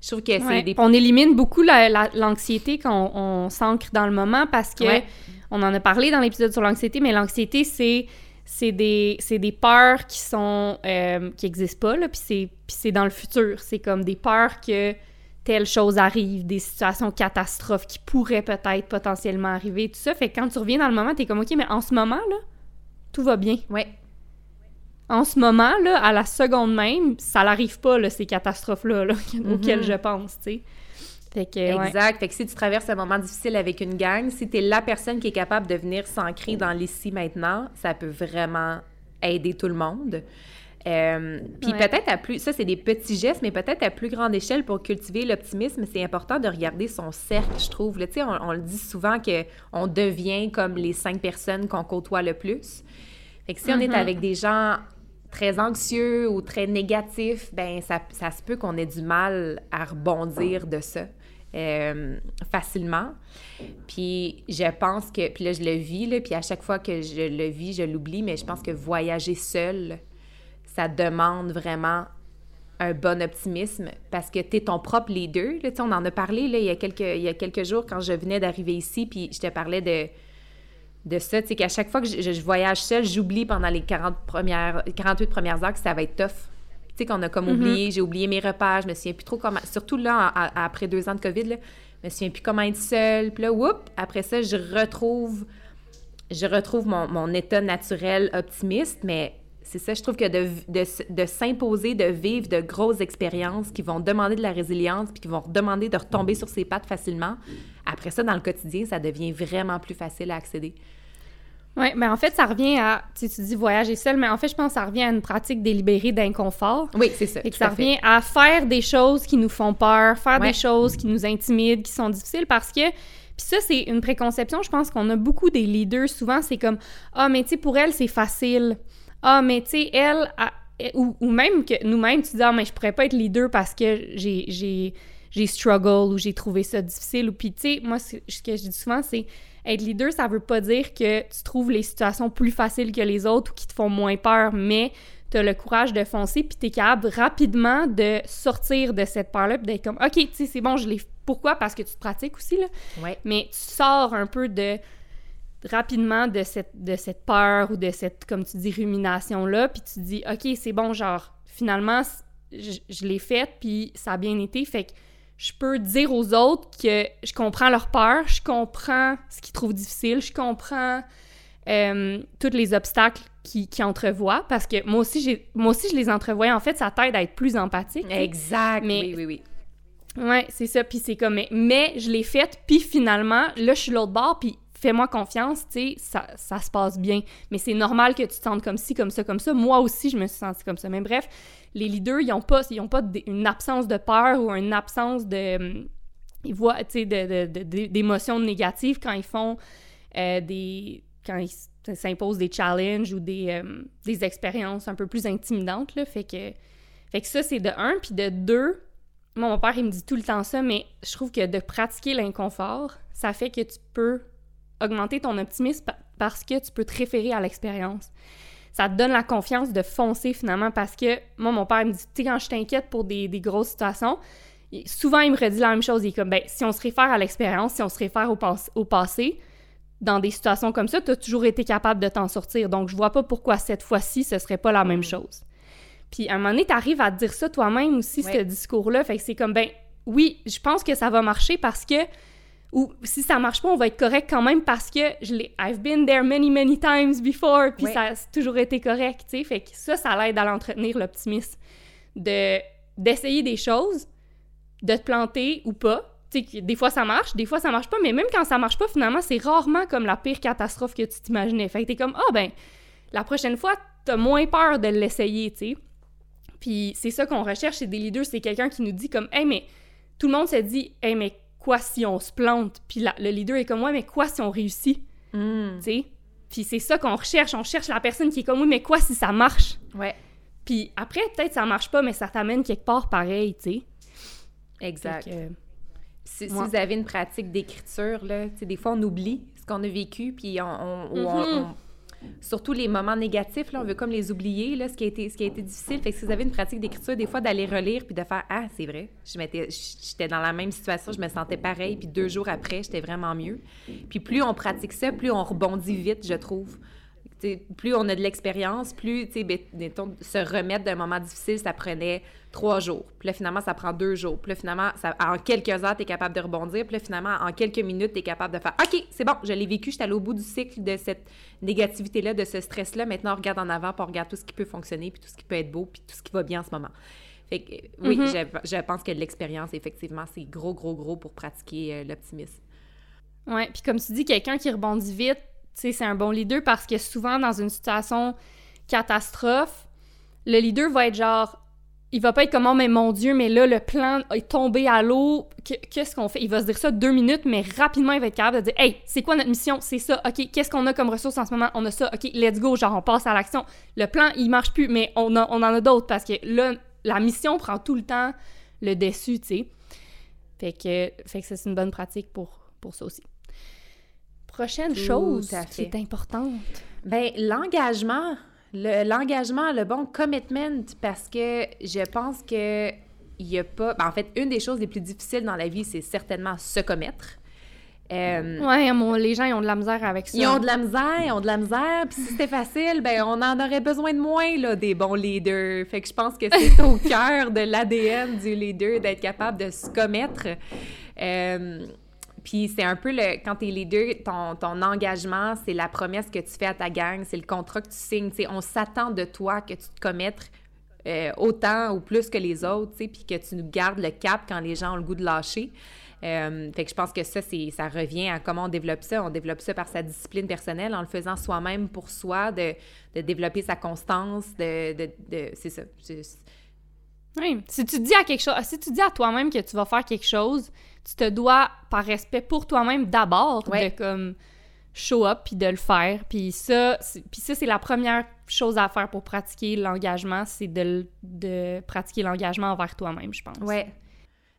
je trouve que c'est Ouais. des... On élimine beaucoup la- la- l'anxiété quand on, on s'ancre dans le moment parce que Ouais. on en a parlé dans l'épisode sur l'anxiété, mais l'anxiété, c'est c'est des, c'est des peurs qui sont euh, qui existent pas là, puis c'est puis c'est dans le futur. C'est comme des peurs que telle chose arrive, des situations catastrophes qui pourraient peut-être potentiellement arriver, tout ça. Fait que quand tu reviens dans le moment, t'es comme ok, mais en ce moment là, tout va bien. Ouais. En ce moment là, à la seconde même, ça n'arrive pas là, ces catastrophes là, auxquelles je pense, tu sais. Fait que ouais. Exact. Fait que si tu traverses un moment difficile avec une gang, si tu es la personne qui est capable de venir s'ancrer dans l'ici maintenant, ça peut vraiment aider tout le monde. Euh, Puis Ouais. peut-être à plus, ça c'est des petits gestes, mais peut-être à plus grande échelle pour cultiver l'optimisme, c'est important de regarder son cercle, je trouve. Là, tu sais, on, on le dit souvent que on devient comme les cinq personnes qu'on côtoie le plus. Fait que si on est Mhm. avec des gens très anxieux ou très négatifs, ben ça, ça se peut qu'on ait du mal à rebondir de ça euh, facilement. Puis je pense que, puis là je le vis, là, puis à chaque fois que je le vis, je l'oublie, mais je pense que voyager seul, ça demande vraiment un bon optimisme parce que tu es ton propre leader. Là, on en a parlé là, il, y a quelques, il y a quelques jours quand je venais d'arriver ici, puis je te parlais de, de ça, tu qu'à chaque fois que je, voyage seule, j'oublie pendant les 40 premières, 48 premières heures que ça va être tough. Tu sais, qu'on a comme oublié, j'ai oublié mes repas, je me souviens plus trop comment, surtout là, en- après deux ans de COVID, là, je me souviens plus comment être seule. Puis là, whoop, après ça, je retrouve, je retrouve mon, mon état naturel optimiste, mais c'est ça, je trouve que de, de, s'imposer, de vivre de grosses expériences qui vont demander de la résilience, puis qui vont demander de retomber sur ses pattes facilement, après ça, dans le quotidien, ça devient vraiment plus facile à accéder. Oui, mais en fait, ça revient à, tu sais, tu dis voyager seul, mais en fait, je pense que ça revient à une pratique délibérée d'inconfort. Oui, c'est ça. Et que ça revient à faire des choses qui nous font peur, faire Ouais. des choses qui nous intimident, qui sont difficiles parce que. Puis ça, c'est une préconception, je pense qu'on a beaucoup des leaders. Souvent, c'est comme Ah, mais tu sais, pour elle, c'est facile. Ah, mais tu sais, elle. Ou, ou même que nous-mêmes, tu dis Ah, mais je pourrais pas être leader parce que j'ai. j'ai j'ai struggle ou j'ai trouvé ça difficile ou puis tu sais moi ce ce que je dis souvent c'est être leader ça veut pas dire que tu trouves les situations plus faciles que les autres ou qui te font moins peur mais tu as le courage de foncer, puis tu es capable rapidement de sortir de cette peur-là, puis d'être comme, OK, tu sais, c'est bon, je l'ai. Pourquoi? Parce que tu te pratiques aussi, là. Ouais. Mais tu sors un peu de rapidement de cette, de cette peur ou de cette, comme tu dis, rumination-là, puis tu dis, OK, c'est bon, genre, finalement, je, je l'ai faite, puis ça a bien été, fait que je peux dire aux autres que je comprends leur peur, je comprends ce qu'ils trouvent difficile, je comprends euh, tous les obstacles qu'ils qui entrevoient, parce que moi aussi, j'ai, moi aussi, je les entrevoyais. En fait, ça t'aide à être plus empathique. Exact, oui, oui, oui. Ouais, c'est ça, puis c'est comme... Mais, je l'ai faite, puis finalement, là, je suis l'autre bord, puis fais-moi confiance, tu sais, ça, ça, se passe bien. Mais c'est normal que tu te sentes comme ci, comme ça, comme ça. Moi aussi, je me suis sentie comme ça. Mais bref, les leaders, ils n'ont pas, ils ont pas une absence de peur ou une absence de... Hum, ils voient, tu sais, d'émotions négatives quand ils font euh, des... quand ils s'imposent des challenges ou des, hum, des expériences un peu plus intimidantes, là. Fait que, fait que ça, c'est de un. Puis de deux, moi, mon père, il me dit tout le temps ça, mais je trouve que de pratiquer l'inconfort, ça fait que tu peux augmenter ton optimisme parce que tu peux te référer à l'expérience. Ça te donne la confiance de foncer finalement parce que moi, mon père me dit, tu sais, quand je t'inquiète pour des, grosses situations, souvent il me redit la même chose. Il est comme, ben, si on se réfère à l'expérience, si on se réfère au, au passé, dans des situations comme ça, tu as toujours été capable de t'en sortir. Donc, je vois pas pourquoi cette fois-ci, ce serait pas la même chose. Puis, à un moment donné, tu arrives à te dire ça toi-même aussi, ce discours-là. Fait que c'est comme, ben, oui, je pense que ça va marcher parce que ou si ça marche pas, on va être correct quand même parce que je l'ai I've been there many many times before puis ça a toujours été correct, tu sais. Fait que ça ça l'aide à l'entretenir l'optimisme de d'essayer des choses, de te planter ou pas. Tu sais, des fois ça marche, des fois ça marche pas, mais même quand ça marche pas, finalement, c'est rarement comme la pire catastrophe que tu t'imaginais. Fait que t'es comme, ah ben, la prochaine fois, t'as moins peur de l'essayer, tu sais. Puis c'est ça qu'on recherche chez des leaders, c'est quelqu'un qui nous dit comme, hey, mais tout le monde se dit, hey, mais quoi si on se plante? Puis le leader est comme, ouais, mais quoi si on réussit? Hmm. Tu sais? Puis c'est ça qu'on recherche. On cherche la personne qui est comme, oui, mais quoi si ça marche? Ouais. Puis après, peut-être ça marche pas, mais ça t'amène quelque part pareil, tu sais? Exact. si, vous avez une pratique d'écriture, là, des fois, on oublie ce qu'on a vécu, puis on, on, surtout les moments négatifs, là, on veut comme les oublier, là, ce qui a été, difficile. Fait que si vous avez une pratique d'écriture, des fois, d'aller relire puis de faire Ah, c'est vrai, j'étais dans la même situation, je me sentais pareil, puis deux jours après, j'étais vraiment mieux. Puis plus on pratique ça, plus on rebondit vite, je trouve plus on a de l'expérience, plus, tu sais, se remettre d'un moment difficile, ça prenait trois jours. Puis là, finalement, ça prend deux jours. Puis là, finalement, ça, en quelques heures, tu es capable de rebondir. Puis là, finalement, en quelques minutes, tu es capable de faire OK, c'est bon, je l'ai vécu, je suis allé au bout du cycle de cette négativité-là, de ce stress-là. Maintenant, on regarde en avant, puis on regarde tout ce qui peut fonctionner, puis tout ce qui peut être beau, puis tout ce qui va bien en ce moment. Fait que, oui, mm-hmm. je, pense que l'expérience, effectivement, c'est gros, gros, gros pour pratiquer euh, l'optimisme. Ouais, puis comme tu dis, quelqu'un qui rebondit vite, c'est un bon leader parce que souvent, dans une situation catastrophe, le leader va être genre, il va pas être comme, oh, mais mon Dieu, mais là, le plan est tombé à l'eau, qu'est-ce qu'on fait? Il va se dire ça deux minutes, mais rapidement, il va être capable de dire, hey, c'est quoi notre mission? C'est ça, OK, qu'est-ce qu'on a comme ressources en ce moment? On a ça, OK, let's go, genre, on passe à l'action. Le plan, il marche plus, mais on, on en a d'autres parce que là, la mission prend tout le temps le dessus, tu sais. Fait que, fait que c'est une bonne pratique pour, pour ça aussi. Prochaine chose qui est importante. Ben l'engagement, l'engagement, le, bon commitment, parce que je pense que il y a pas. Ben, en fait, une des choses les plus difficiles dans la vie, c'est certainement se commettre. Euh, ouais, les gens ils ont de la misère avec ça. Ils ont de la misère, ils ont de la misère. Puis si c'était facile, ben on en aurait besoin de moins là, des bons leaders. Fait que je pense que c'est au cœur de l'ADN du leader d'être capable de se commettre. Euh, puis c'est un peu le quand tu es leader, ton, ton engagement, c'est la promesse que tu fais à ta gang, c'est le contrat que tu signes. on s'attend de toi que tu te commettes euh, autant ou plus que les autres, puis que tu nous gardes le cap quand les gens ont le goût de lâcher. Euh, fait que je pense que ça, c'est, ça revient à comment on développe ça. On développe ça par sa discipline personnelle, en le faisant soi-même pour soi, de, de développer sa constance, de... de, de c'est ça. Oui. Si tu dis à quelque chose, si tu dis à toi-même que tu vas faire quelque chose, tu te dois, par respect pour toi-même d'abord, de comme show up puis de le faire. Puis ça, puis ça c'est la première chose à faire pour pratiquer l'engagement, c'est de, de pratiquer l'engagement envers toi-même, je pense. Ouais.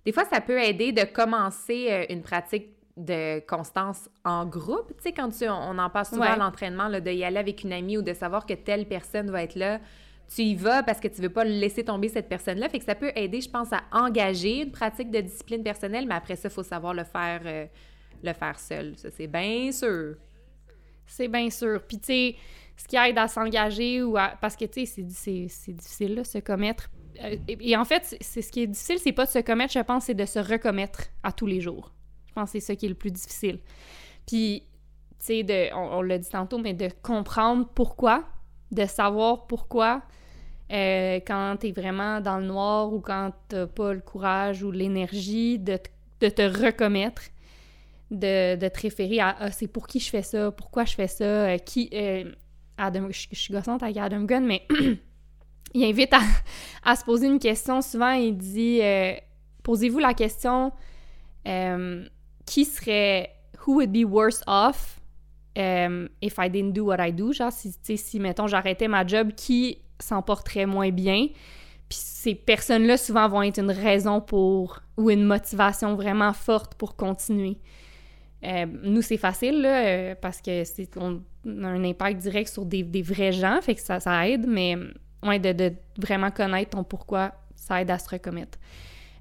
Des fois, ça peut aider de commencer euh, une pratique de constance en groupe. Tu sais, quand tu, on en passe souvent à l'entraînement, de y aller avec une amie ou de savoir que telle personne va être là tu y vas parce que tu veux pas laisser tomber cette personne-là. Fait que ça peut aider, je pense, à engager une pratique de discipline personnelle, mais après ça, il faut savoir le faire, euh, le faire seul. Ça, c'est bien sûr. C'est bien sûr. Puis, tu sais, ce qui aide à s'engager ou à... Parce que, tu sais, c'est difficile, se commettre. euh, et, en fait, c'est ce qui est difficile, c'est pas de se commettre, je pense, c'est de se recommettre à tous les jours. Je pense que c'est ça qui est le plus difficile. Puis, tu sais, de, on, l'a dit tantôt, mais de comprendre pourquoi, de savoir pourquoi, euh, quand t'es vraiment dans le noir ou quand t'as pas le courage ou l'énergie de, de, te recommettre, de, de te référer à ah, c'est pour qui je fais ça, pourquoi je fais ça, euh, qui. Adam, je, je, suis gossante avec Adam Gunn, mais il invite à, se poser une question. Souvent, il dit euh, Posez-vous la question euh, qui serait Who would be worse off if I didn't do what I do? Genre, si, si mettons, j'arrêtais ma job, qui s'en porterait moins bien Puis ces personnes-là, souvent, vont être une raison pour ou une motivation vraiment forte pour continuer. nous, c'est facile, là, parce que c'est, on, a un impact direct sur des, vrais gens, fait que ça, ça aide, mais ouais, de, vraiment connaître ton pourquoi, ça aide à se recommettre.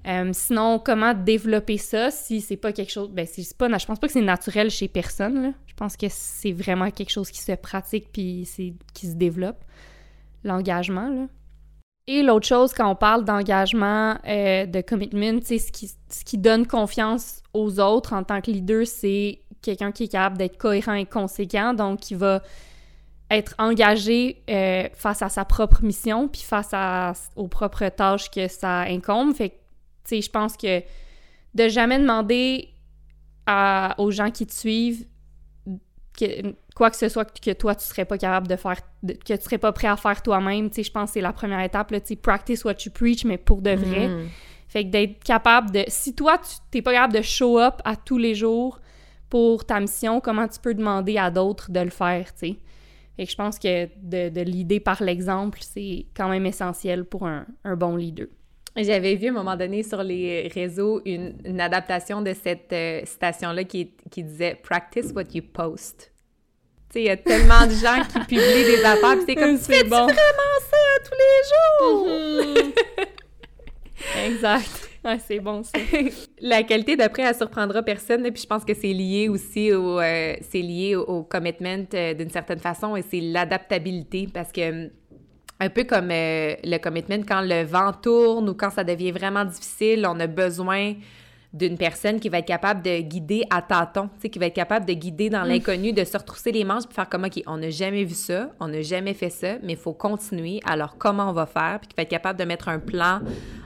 Euh, sinon, comment développer ça si c'est pas quelque chose. Ben, c'est pas, je pense pas que c'est naturel chez personne. Je pense que c'est vraiment quelque chose qui se pratique puis qui se développe. L'engagement. Et l'autre chose, quand on parle d'engagement, euh, de commitment, ce qui, ce qui donne confiance aux autres en tant que leader, c'est quelqu'un qui est capable d'être cohérent et conséquent, donc qui va être engagé euh, face à sa propre mission, puis face à, aux propres tâches que ça incombe. Fait que, tu sais, je pense que de jamais demander aux gens qui te suivent que, quoi que ce soit que toi, tu serais pas capable de faire, que tu serais pas prêt à faire toi-même, tu sais, je pense que c'est la première étape, tu sais, practice what you preach, mais pour de vrai. Mm. Fait que d'être capable de... Si toi, tu t'es pas capable de show up à tous les jours pour ta mission, comment tu peux demander à d'autres de le faire, tu sais? Et je pense que de, de l'idée par l'exemple, c'est quand même essentiel pour un, un bon leader. J'avais vu à un moment donné sur les réseaux une, une adaptation de cette euh, citation-là qui, qui, disait Practice what you post. Tu il y a tellement de gens qui publient des affaires, puis c'est comme c'est bon. vraiment ça tous les jours? Mm-hmm. exact. Ouais, c'est bon ça. la qualité d'après, elle surprendra personne. Puis je pense que c'est lié aussi au, euh, c'est lié au, commitment euh, d'une certaine façon et c'est l'adaptabilité parce que un peu comme euh, le commitment, quand le vent tourne ou quand ça devient vraiment difficile, on a besoin d'une personne qui va être capable de guider à tâtons, tu sais, qui va être capable de guider dans l'inconnu, de se retrousser les manches puis faire comme, OK, on n'a jamais vu ça, on n'a jamais fait ça, mais il faut continuer. Alors, comment on va faire? Puis qui va être capable de mettre un plan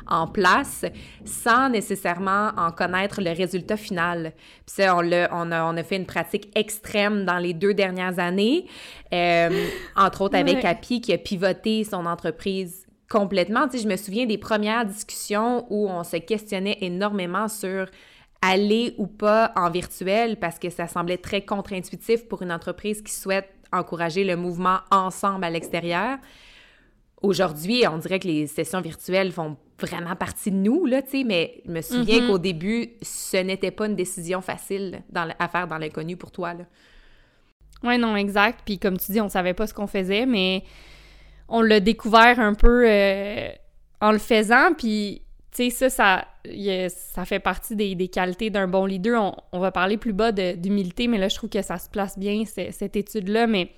en place sans nécessairement en connaître le résultat final. Puis ça, on, a, on, a, on a fait une pratique extrême dans les deux dernières années, euh, entre autres avec Api qui a pivoté son entreprise complètement. Tu sais, je me souviens des premières discussions où on se questionnait énormément sur aller ou pas en virtuel parce que ça semblait très contre-intuitif pour une entreprise qui souhaite encourager le mouvement ensemble à l'extérieur. Aujourd'hui, on dirait que les sessions virtuelles font vraiment partie de nous, là, tu sais, mais je me souviens mm-hmm. qu'au début, ce n'était pas une décision facile dans, à faire dans l'inconnu pour toi, là. Ouais, non, exact. Puis comme tu dis, on savait pas ce qu'on faisait, mais on l'a découvert un peu euh, en le faisant, puis tu sais, ça, ça, ça fait partie des, qualités d'un bon leader. On, va parler plus bas d'humilité, mais là, je trouve que ça se place bien, cette étude-là. Mais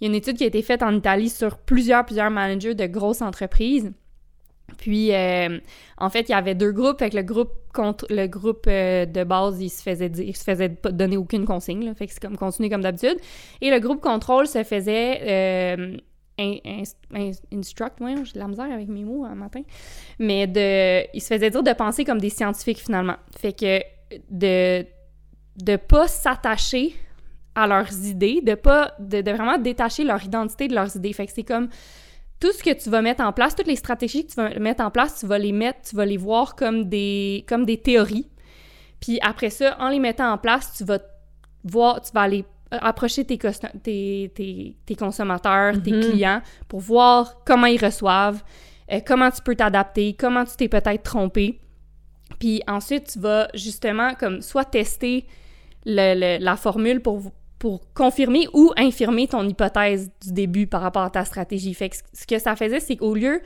il y a une étude qui a été faite en Italie sur plusieurs, plusieurs managers de grosses entreprises. Puis, euh, en fait, il y avait deux groupes. Fait que le groupe contre le groupe euh, de base, il se faisait il se faisait donner aucune consigne. Fait que c'est comme continuer comme d'habitude. Et le groupe contrôle se faisait instruct, ouais, j'ai de la misère avec mes mots un matin, mais de, ils se faisaient dire de penser comme des scientifiques finalement. Fait que de de pas s'attacher à leurs idées, de pas de, vraiment détacher leur identité de leurs idées. Fait que c'est comme tout ce que tu vas mettre en place, toutes les stratégies que tu vas mettre en place, tu vas les mettre, tu vas les voir comme des comme des théories. Puis après ça, en les mettant en place, tu vas voir, tu vas aller approcher tes, tes, tes, consommateurs, tes mm-hmm. clients, pour voir comment ils reçoivent, euh, comment tu peux t'adapter, comment tu t'es peut-être trompé. Puis ensuite, tu vas justement comme soit tester la formule pour, pour confirmer ou infirmer ton hypothèse du début par rapport à ta stratégie. Fait que ce que ça faisait, c'est qu'au lieu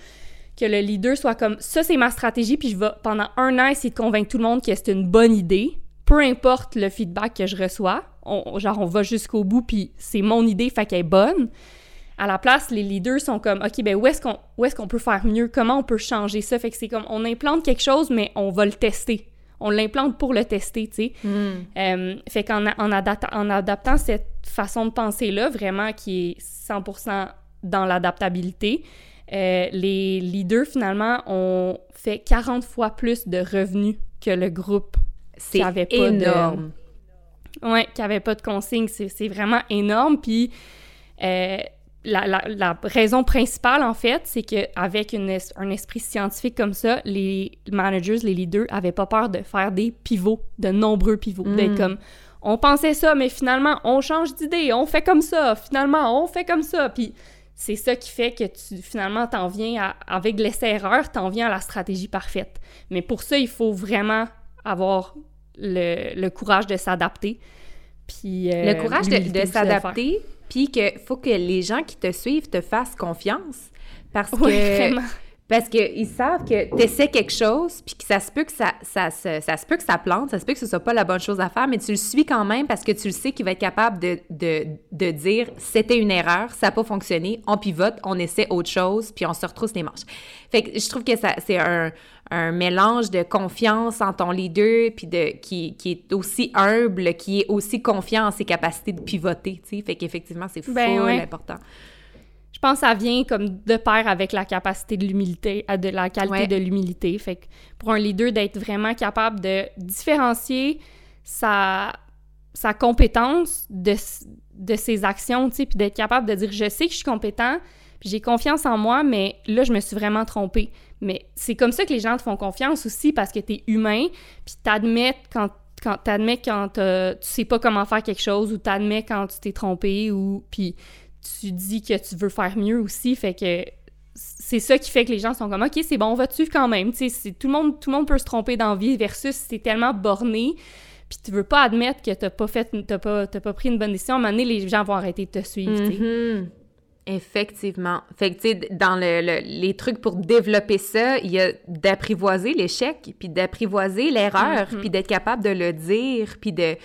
que le leader soit comme ça, c'est ma stratégie, puis je vais pendant un an essayer de convaincre tout le monde que c'est une bonne idée, peu importe le feedback que je reçois, on, genre on va jusqu'au bout, puis c'est mon idée, fait qu'elle est bonne. À la place, les leaders sont comme, OK, ben où est-ce qu'on est qu'on peut faire mieux? Comment on peut changer ça? Fait que c'est comme, on implante quelque chose, mais on va le tester. On l'implante pour le tester, tu sais. Hmm. Euh, fait qu'en en, en adaptant cette façon de penser-là, vraiment qui est 100% dans l'adaptabilité, euh, les leaders, finalement, ont fait 40 fois plus de revenus que le groupe c'est énorme. Oui, qui n'avait pas de consigne. C'est vraiment énorme. Puis euh, la, raison principale, en fait, c'est qu'avec un esprit scientifique comme ça, les managers, les leaders, n'avaient pas peur de faire des pivots, de nombreux pivots. D'être mm. comme, on pensait ça, mais finalement, on change d'idée, on fait comme ça, finalement, on fait comme ça. Puis c'est ça qui fait que tu, finalement, t'en viens à, avec l'essai-erreur, t'en viens à la stratégie parfaite. Mais pour ça, il faut vraiment avoir le, courage de s'adapter. Puis, euh, le courage de, s'adapter, puis qu'il faut que les gens qui te suivent te fassent confiance. Parce que parce qu'ils savent que tu essaies quelque chose, puis que ça se peut que ça, ça, ça, se peut que ça plante, ça se peut que ce soit pas la bonne chose à faire, mais tu le suis quand même parce que tu le sais qu'il va être capable de, de, de dire c'était une erreur, ça n'a pas fonctionné, on pivote, on essaie autre chose, puis on se retrousse les manches. Fait que je trouve que ça, c'est un, un mélange de confiance en ton leader, puis de, qui, qui est aussi humble, qui est aussi confiant en ses capacités de pivoter, tu sais. Fait qu'effectivement, c'est ben, important je pense que ça vient comme de pair avec la capacité de l'humilité, euh, de la qualité de l'humilité. Fait que pour un leader, d'être vraiment capable de différencier sa, sa compétence de, de ses actions, tu sais, puis d'être capable de dire, je sais que je suis compétent, puis j'ai confiance en moi, mais là, je me suis vraiment trompé. Mais c'est comme ça que les gens te font confiance aussi, parce que tu es humain, puis t'admets quand quand t'admets quand tu sais pas comment faire quelque chose ou t'admets quand tu t'es trompé ou puis tu dis que tu veux faire mieux aussi, fait que c'est ça qui fait que les gens sont comme OK, c'est bon, on va te suivre quand même. Tu sais, tout le monde tout le monde peut se tromper dans la vie versus si t'es tellement borné puis tu veux pas admettre que t'as pas fait t'as pas, pas pris une bonne décision, à un moment donné, les gens vont arrêter de te suivre, mm-hmm. Effectivement. Fait que, tu sais, dans le, les trucs pour développer ça, il y a d'apprivoiser l'échec, puis d'apprivoiser l'erreur, mm-hmm. puis d'être capable de le dire, puis de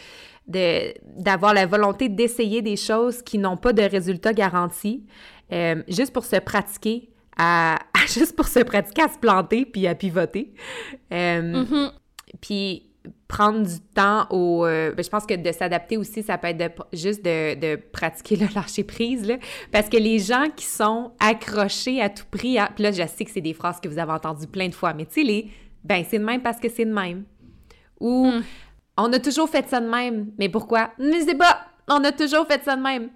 d'avoir la volonté d'essayer des choses qui n'ont pas de résultats garantis, euh, juste pour se pratiquer à, juste pour se pratiquer à se planter puis à pivoter. Euh, mm-hmm. Puis prendre du temps au... Euh, ben, je pense que de s'adapter aussi, ça peut être de, juste de, de pratiquer le lâcher-prise, là, parce que les gens qui sont accrochés à tout prix, à, puis là, je sais que c'est des phrases que vous avez entendues plein de fois, mais tu sais, les... Ben, c'est de même parce que c'est de même. Ou... Mm. On a toujours fait ça de même. Mais pourquoi? Ne sais pas. On a toujours fait ça de même.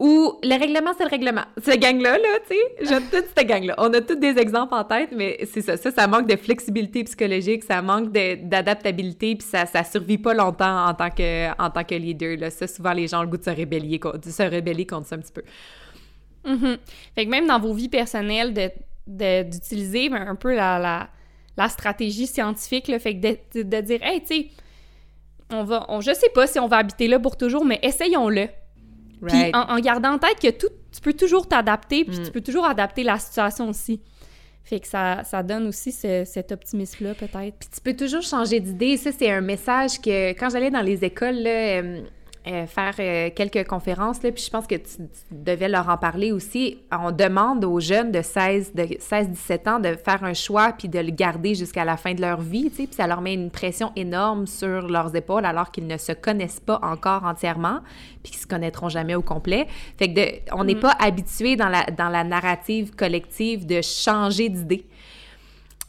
Ou le règlement, c'est le règlement. Cette gang-là, là, tu sais, j'aime toute cette gang-là. On a tous des exemples en tête, mais c'est ça. Ça, ça manque de flexibilité psychologique, ça manque d'adaptabilité, puis ça, ça survit pas longtemps en tant que, en tant que leader. Là. Ça, souvent, les gens ont le goût de se rebeller, de se contre ça un petit peu. Mm Fait que même dans vos vies personnelles, d'utiliser un peu la, la, stratégie scientifique, le fait de, de dire, hey, tu sais, on va, on, je sais pas si on va habiter là pour toujours, mais essayons-le. Puis en, gardant en tête que tout, tu peux toujours t'adapter, puis tu mm. peux toujours adapter la situation aussi. Fait que ça, ça donne aussi cet optimisme-là, peut-être. Puis tu peux toujours changer d'idée. Ça, c'est un message que quand j'allais dans les écoles, là, euh, euh, faire euh, quelques conférences, là, puis je pense que tu, devais leur en parler aussi. On demande aux jeunes de 16, de 16-17 ans de faire un choix puis de le garder jusqu'à la fin de leur vie, tu sais, puis ça leur met une pression énorme sur leurs épaules alors qu'ils ne se connaissent pas encore entièrement puis qu'ils se connaîtront jamais au complet. Fait que on n'est mm. pas habitué dans la, dans la narrative collective de changer d'idée.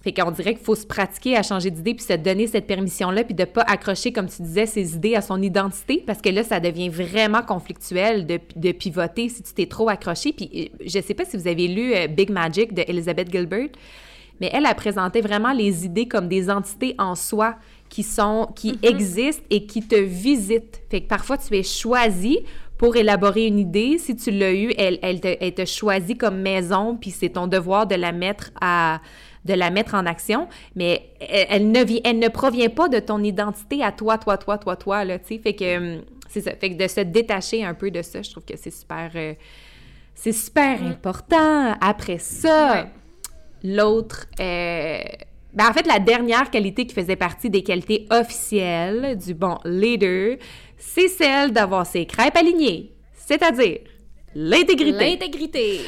Fait qu'on dirait qu'il faut se pratiquer à changer d'idée puis se donner cette permission-là puis de pas accrocher, comme tu disais, ses idées à son identité parce que là, ça devient vraiment conflictuel de, de pivoter si tu t'es trop accroché. Puis euh, je sais pas si vous avez lu euh, Big Magic de Elizabeth Gilbert, mais elle a présenté vraiment les idées comme des entités en soi qui sont, qui mm-hmm. existent et qui te visitent. Fait que parfois, tu es choisi pour élaborer une idée. Si tu l'as eu, elle, elle, te, elle te choisit comme maison, puis c'est ton devoir de la mettre à de la mettre en action, mais elle, ne, elle ne provient pas de ton identité à toi, toi, toi, toi, toi, là, tu sais. Fait que, hum, c'est ça. Fait que de se détacher un peu de ça, je trouve que c'est super... Euh, c'est super mm. important. Après ça, l'autre... Euh, ben en fait, la dernière qualité qui faisait partie des qualités officielles du bon leader, c'est celle d'avoir ses crêpes alignées. C'est-à-dire l'intégrité. L'intégrité.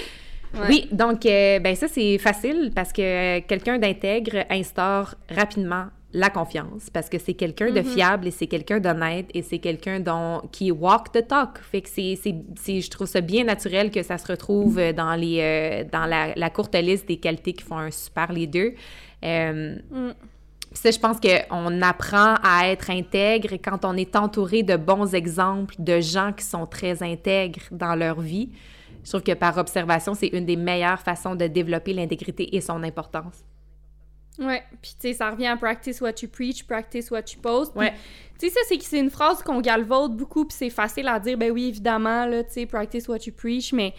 Oui, donc euh, ben ça c'est facile parce que quelqu'un d'intègre instaure rapidement la confiance parce que c'est quelqu'un de Mhm. fiable et c'est quelqu'un d'honnête et c'est quelqu'un dont qui walk the talk. Fait que c'est, je trouve ça bien naturel que ça se retrouve euh, dans les euh, dans la, la courte liste des qualités qui font un super leader. Euh, Mm. ça, je pense qu'on apprend à être intègre quand on est entouré de bons exemples de gens qui sont très intègres dans leur vie. Je trouve que par observation, c'est une des meilleures façons de développer l'intégrité et son importance. Ouais, puis tu sais, ça revient à practice what you preach, practice what you post. Puis, Ouais. Tu sais, ça, c'est une phrase qu'on galvaude beaucoup, puis c'est facile à dire, ben oui, évidemment, là, tu sais, practice what you preach, mais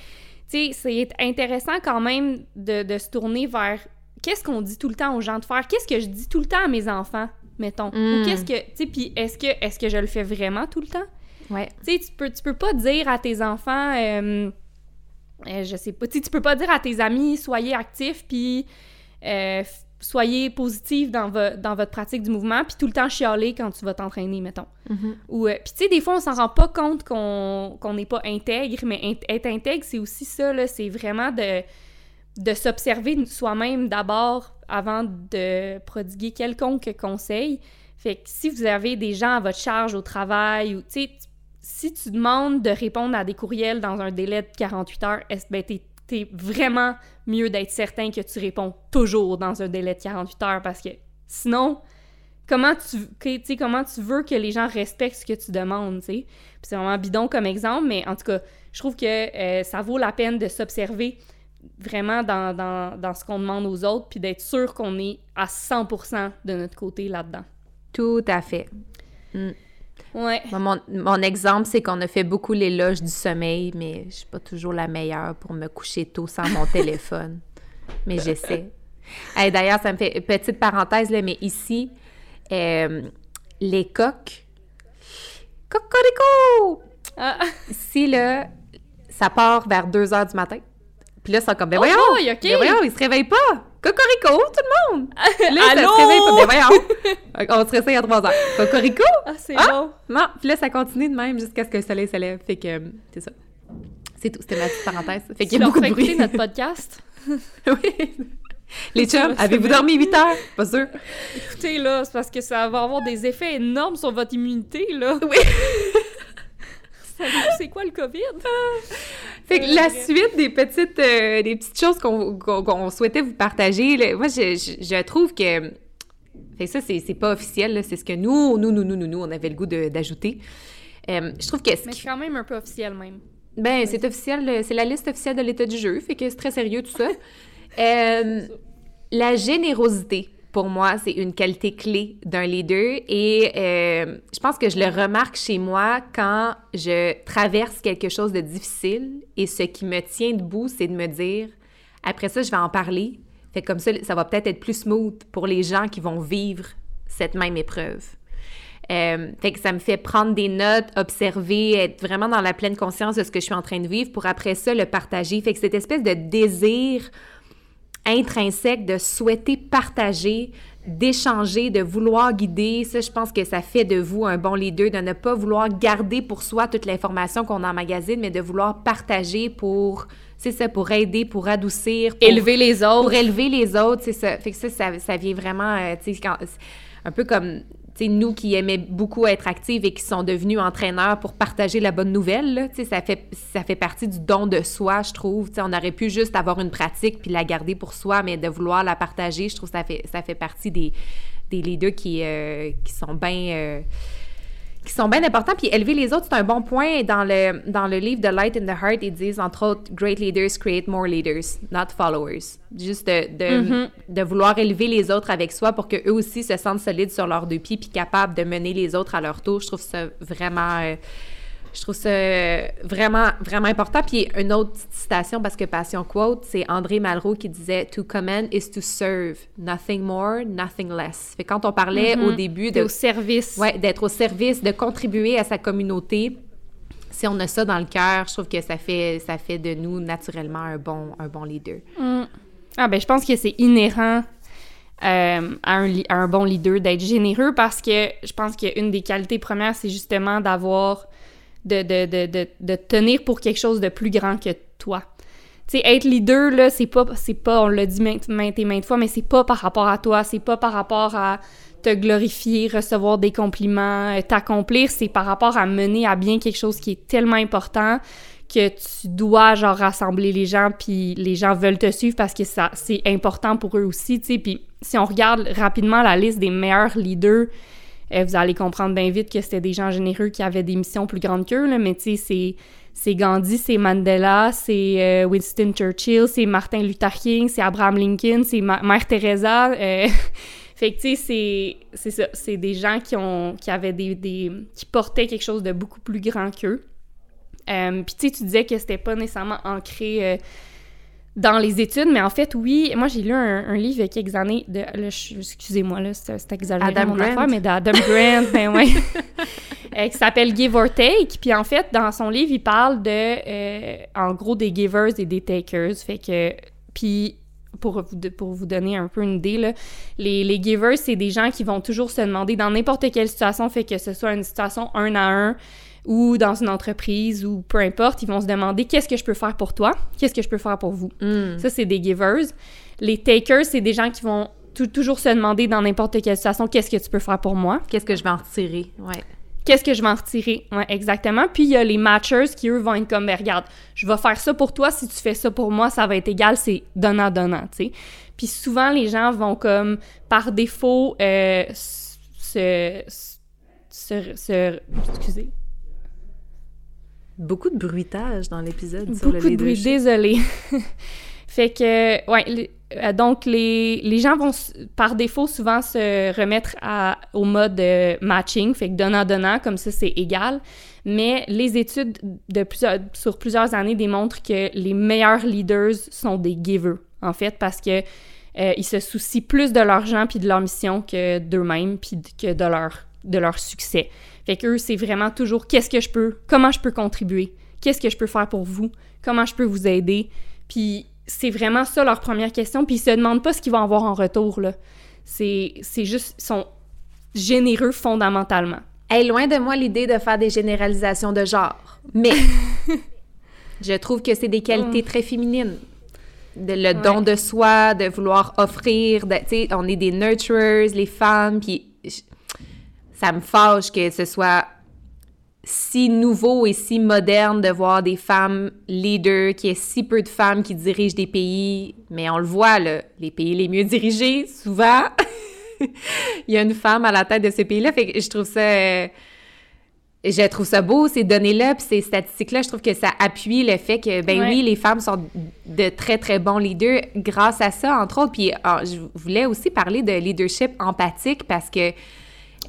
tu sais, c'est intéressant quand même de, de se tourner vers qu'est-ce qu'on dit tout le temps aux gens de faire, qu'est-ce que je dis tout le temps à mes enfants, mettons, Mm. ou qu'est-ce que, tu sais, puis est-ce que, est-ce que je le fais vraiment tout le temps? Ouais. Tu sais, tu peux, tu peux pas dire à tes enfants, euh, euh, je sais pas, tu sais, tu peux pas dire à tes amis, soyez actifs, puis euh, soyez positifs dans, vo- dans votre pratique du mouvement, puis tout le temps chialer quand tu vas t'entraîner, mettons. Mhm. Ou, euh, puis tu sais, des fois, on s'en rend pas compte qu'on qu'on n'est pas intègre, mais être intègre, c'est aussi ça, là, c'est vraiment de, de s'observer soi-même d'abord avant de prodiguer quelconque conseil. Fait que si vous avez des gens à votre charge au travail, ou tu sais, si tu demandes de répondre à des courriels dans un délai de 48 heures, est-ce ben t'es t'es vraiment mieux d'être certain que tu réponds toujours dans un délai de 48 heures parce que sinon, comment tu, que- comment tu veux que les gens respectent ce que tu demandes, c'est vraiment bidon comme exemple, mais en tout cas, je trouve que euh, ça vaut la peine de s'observer vraiment dans, dans, ce qu'on demande aux autres, puis d'être sûr qu'on est à 100% de notre côté là-dedans. Tout à fait. Ouais. Moi, Mon, mon exemple, c'est qu'on a fait beaucoup l'éloge du sommeil, mais je suis pas toujours la meilleure pour me coucher tôt sans mon téléphone. Mais j'essaie. Hey, D'ailleurs, ça me fait une petite parenthèse, là, mais ici, euh, les coques. Cocorico! Ah, Ici, là, ça part vers 2 heures du matin. Puis là, ils sont comme, ben Oh voyons! boy, OK. Ben voyons, ils se réveillent pas! Cocorico, tout le monde! Là, ça Allô? se réveille pas. Voyons! On se réveille à 3 heures. Cocorico! ah, c'est Ah! bon. Non, puis là, ça continue de même jusqu'à ce que le soleil se lève. Fait que, euh, c'est ça. C'est tout. C'était ma petite parenthèse. Fait qu'il y a beaucoup de bruit. notre podcast? oui. Les Ça chums, ça avez-vous dormi 8 heures? Pas sûr. Écoutez, là, c'est parce que ça va avoir des effets énormes sur votre immunité, là. Oui. C'est quoi le COVID? Fait que la suite des petites, euh, des petites choses qu'on souhaitait vous partager, là, moi, je, je- je trouve que... Fait que ça, c'est pas officiel, c'est ce que nous, nous, nous, nous, nous, nous, on avait le goût d'ajouter. Euh, je trouve que Mais c'est quand même un peu officiel, même. Ben, c'est officiel, euh, c'est la liste officielle de l'état du jeu, fait que c'est très sérieux tout ça. Euh, la générosité, pour moi, c'est une qualité clé d'un leader et euh, je pense que je le remarque chez moi quand je traverse quelque chose de difficile et ce qui me tient debout, c'est de me dire, après ça, je vais en parler. Fait comme ça, ça va peut-être être plus smooth pour les gens qui vont vivre cette même épreuve. Euh, fait que ça me fait prendre des notes, observer, être vraiment dans la pleine conscience de ce que je suis en train de vivre pour après ça le partager. Fait que cette espèce de désir intrinsèque de souhaiter partager, d'échanger, de vouloir guider, ça, je pense que ça fait de vous un bon leader, de ne pas vouloir garder pour soi toute l'information qu'on emmagasine, mais de vouloir partager pour, c'est ça, pour aider, pour adoucir, pour Élever les autres. pour élever les autres, c'est ça. Fait que ça, ça, ça vient vraiment, euh, tu sais, un peu comme, nous qui aimaient beaucoup être actifs et qui sont devenus entraîneurs pour partager la bonne nouvelle, là, ça fait, ça fait partie du don de soi, je trouve. Tu sais, on aurait pu juste avoir une pratique puis la garder pour soi, mais de vouloir la partager, je trouve que ça fait, ça fait partie des, des leaders qui, euh, qui sont bien... euh, qui sont bien importants. Puis élever les autres, c'est un bon point. Dans le, dans le livre The Light in the Heart, ils disent, entre autres, Great leaders create more leaders, not followers. Juste de, de, Mhm. de vouloir élever les autres avec soi pour qu'eux aussi se sentent solides sur leurs deux pieds puis capables de mener les autres à leur tour. Je trouve ça vraiment... euh, je trouve ça euh, vraiment, vraiment important. Puis une autre petite citation, parce que Passion Quote, c'est André Malraux qui disait « To command is to serve, nothing more, nothing less ». Fait quand on parlait Mhm. au début T'es de au service. Ouais, d'être au service, de contribuer à sa communauté. Si on a ça dans le cœur, je trouve que ça fait, ça fait de nous naturellement un bon, un bon leader. Mm. Ah ben je pense que c'est inhérent euh, à, un, à un bon leader d'être généreux parce que je pense qu'une des qualités premières, c'est justement d'avoir de, de, de, de, tenir pour quelque chose de plus grand que toi. Tu sais, être leader, là, c'est pas, c'est pas, on l'a dit maintes, maintes et maintes fois, mais c'est pas par rapport à toi, c'est pas par rapport à te glorifier, recevoir des compliments, euh, t'accomplir, c'est par rapport à mener à bien quelque chose qui est tellement important que tu dois genre rassembler les gens puis les gens veulent te suivre parce que ça c'est important pour eux aussi, tu sais. Puis si on regarde rapidement la liste des meilleurs leaders, euh, vous allez comprendre bien vite que c'était des gens généreux qui avaient des missions plus grandes qu'eux, là, mais tu sais, c'est Gandhi, c'est Mandela, c'est euh, Winston Churchill, c'est Martin Luther King, c'est Abraham Lincoln, c'est Mère Teresa. Euh, fait que, tu sais, c'est ça. C'est des gens qui, ont, qui avaient des, des, qui portaient quelque chose de beaucoup plus grand qu'eux. Puis, tu sais, tu disais que c'était pas nécessairement ancré dans les études, mais en fait, oui, moi j'ai lu un, livre il y a quelques années de, excusez-moi là, c'est exagéré Adam mon Grant. affaire, mais d'Adam Grant, ben ouais, euh, qui s'appelle Give or Take. Puis en fait, dans son livre, il parle de, euh, en gros, des givers et des takers. Fait que, puis pour vous, pour vous donner un peu une idée, là, les, les givers, c'est des gens qui vont toujours se demander dans n'importe quelle situation, fait que ce soit une situation un à un, ou dans une entreprise ou peu importe, ils vont se demander qu'est-ce que je peux faire pour toi, qu'est-ce que je peux faire pour vous? Hmm. Ça, c'est des givers. Les takers, c'est des gens qui vont toujours se demander dans n'importe quelle situation qu'est-ce que tu peux faire pour moi? Qu'est-ce que je vais en retirer, ouais. Qu'est-ce que je vais en retirer? Ouais, exactement. Puis il y a les matchers qui, eux, vont être comme, ben, regarde, je vais faire ça pour toi, si tu fais ça pour moi, ça va être égal, c'est donnant-donnant, tu sais. Puis souvent, les gens vont comme, par défaut, euh, se, se, se, Excusez Beaucoup de bruitage dans l'épisode sur le Beaucoup de bruit, désolé. fait que, ouais, euh, donc les, les, gens vont par défaut souvent se remettre à, au mode euh, matching, fait que donnant-donnant, comme ça c'est égal. Mais les études de plusieurs, sur plusieurs années démontrent que les meilleurs leaders sont des givers, en fait, parce que euh, ils se soucient plus de leur gens puis de leur mission que d'eux-mêmes puis que de leur, de leur succès. Fait qu'eux, c'est vraiment toujours qu'est-ce que je peux, comment je peux contribuer, qu'est-ce que je peux faire pour vous, comment je peux vous aider. Puis c'est vraiment ça leur première question. Puis ils se demandent pas ce qu'ils vont avoir en retour, là. C'est juste, ils sont généreux fondamentalement. Hey, loin de moi l'idée de faire des généralisations de genre, mais je trouve que c'est des qualités mm. très féminines. le don de soi, de vouloir offrir, tu sais, on est des nurturers, les femmes, puis ça me fâche que ce soit si nouveau et si moderne de voir des femmes leaders, qu'il y ait si peu de femmes qui dirigent des pays. Mais on le voit, là, les pays les mieux dirigés, souvent, il y a une femme à la tête de ces pays-là. Fait que je trouve ça... je trouve ça beau, ces données-là, puis ces statistiques-là, je trouve que ça appuie le fait que, ben oui, les femmes sont de très, très bons leaders grâce à ça, entre autres. Puis ah, je voulais aussi parler de leadership empathique parce que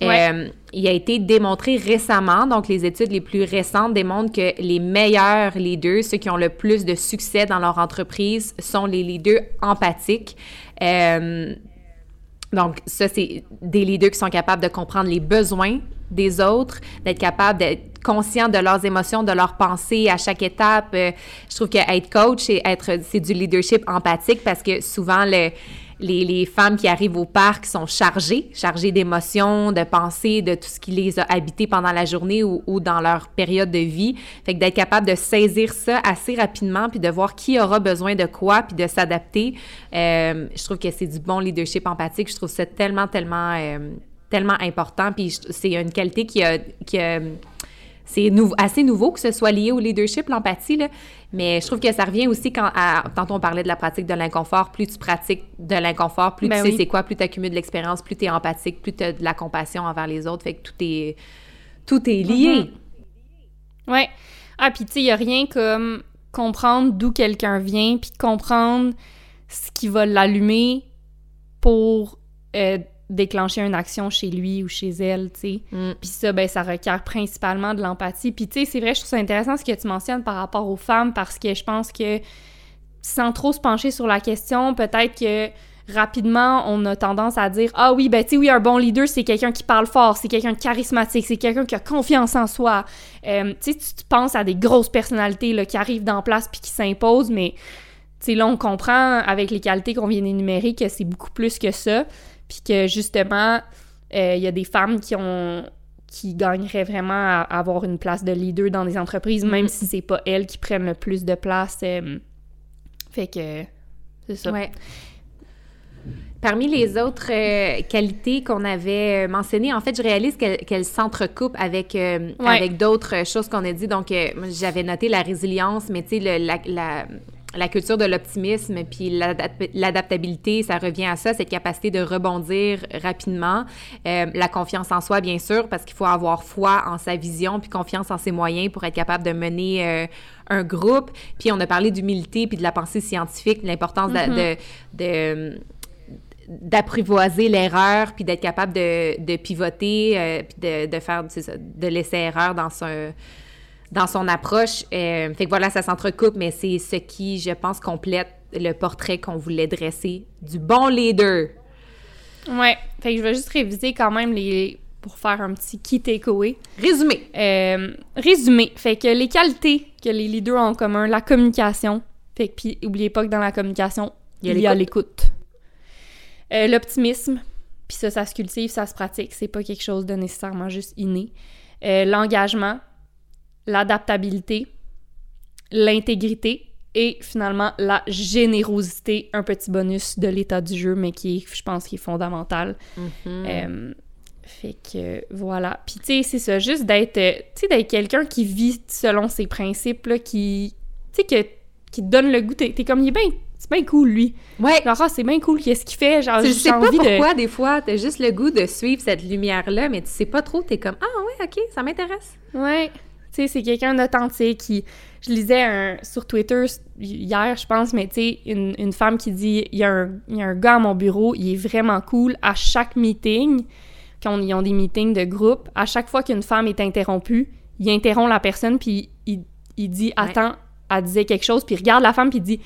euh, il a été démontré récemment, donc les études les plus récentes démontrent que les meilleurs leaders, ceux qui ont le plus de succès dans leur entreprise, sont les leaders empathiques. Euh, donc ça, c'est des leaders qui sont capables de comprendre les besoins des autres, d'être capables d'être conscients de leurs émotions, de leurs pensées à chaque étape. Euh, je trouve que être coach, c'est être, c'est du leadership empathique parce que souvent le les, femmes qui arrivent au parc sont chargées, chargées d'émotions, de pensées, de tout ce qui les a habitées pendant la journée ou, dans leur période de vie. Fait que d'être capable de saisir ça assez rapidement, puis de voir qui aura besoin de quoi, puis de s'adapter, euh, je trouve que c'est du bon leadership empathique. Je trouve ça tellement, tellement, euh, tellement important. Puis c'est une qualité qui a... Qui a c'est assez nouveau que ce soit lié au leadership, l'empathie, mais je trouve que ça revient aussi quand, à, on parlait de la pratique de l'inconfort, plus tu pratiques de l'inconfort, plus ben tu sais c'est quoi, plus tu accumules de l'expérience, plus tu es empathique, plus tu as de la compassion envers les autres, fait que tout est, tout est lié. Mm-hmm. Ouais. Ah, puis tu sais, il n'y a rien comme comprendre d'où quelqu'un vient, puis comprendre ce qui va l'allumer pour euh, déclencher une action chez lui ou chez elle, tu sais. Mm. Puis ça, ben, ça requiert principalement de l'empathie. Puis tu sais, c'est vrai, je trouve ça intéressant ce que tu mentionnes par rapport aux femmes parce que je pense que sans trop se pencher sur la question, peut-être que rapidement, on a tendance à dire Ah oui, ben tu sais, oui, un bon leader, c'est quelqu'un qui parle fort, c'est quelqu'un de charismatique, c'est quelqu'un qui a confiance en soi. Euh, tu sais, tu penses à des grosses personnalités là, qui arrivent dans place puis qui s'imposent, mais tu sais, là, on comprend avec les qualités qu'on vient d'énumérer que c'est beaucoup plus que ça puis que justement, il euh, y a des femmes qui ont qui gagnerait vraiment à avoir une place de leader dans des entreprises, même si c'est pas elles qui prennent le plus de place. euh, fait que c'est ça. Ouais. Parmi les autres euh, qualités qu'on avait mentionnées, en fait, je réalise qu'elles qu'elles s'entrecoupent avec, euh, Ouais. avec d'autres choses qu'on a dit. Donc, euh, j'avais noté la résilience, mais tu sais, la, la culture de l'optimisme, puis l'adap- l'adaptabilité, ça revient à ça, cette capacité de rebondir rapidement. Euh, la confiance en soi, bien sûr, parce qu'il faut avoir foi en sa vision, puis confiance en ses moyens pour être capable de mener euh, un groupe. Puis on a parlé d'humilité, puis de la pensée scientifique, de l'importance de- de- de d'apprivoiser l'erreur, puis d'être capable de, de pivoter, euh, puis de, de faire ça, de laisser erreur dans son, dans son approche. Euh, fait que voilà, ça s'entrecoupe, mais c'est ce qui, je pense, complète le portrait qu'on voulait dresser du bon leader. Ouais. Fait que je vais juste réviser quand même les pour faire un petit key takeaway. Résumé. Euh, résumé. Fait que les qualités que les leaders ont en commun, la communication. Fait que puis oubliez pas que dans la communication, Il y a l'écoute. Euh, L'optimisme, puis ça, ça se cultive, ça se pratique. C'est pas quelque chose de nécessairement juste inné. Euh, L'engagement, l'adaptabilité, l'intégrité et finalement la générosité, un petit bonus de l'état du jeu, mais qui est, je pense, qui est fondamental. Mhm. Euh, fait que voilà. Puis tu sais, c'est ça, juste d'être, euh, tu sais, d'être quelqu'un qui vit selon ses principes, là, qui, tu sais, qui te donne le goût. T'es comme, il est bien, c'est bien cool, lui. Ouais. Genre, ah, c'est bien cool, qu'est-ce qu'il fait? Genre, Tu j'ai sais pas envie de... pourquoi, des fois, t'as juste le goût de suivre cette lumière-là, mais tu sais pas trop, t'es comme « Ah ouais, OK, ça m'intéresse. Ouais. Tu sais, c'est quelqu'un d'authentique qui... Je lisais un, sur Twitter hier, je pense, mais tu sais, une, une femme qui dit il y, a un, il y a un gars à mon bureau, il est vraiment cool. À chaque meeting, quand ils ont des meetings de groupe, à chaque fois qu'une femme est interrompue, il interrompt la personne, puis il, il dit Attends, elle disait quelque chose, puis il regarde la femme, puis il dit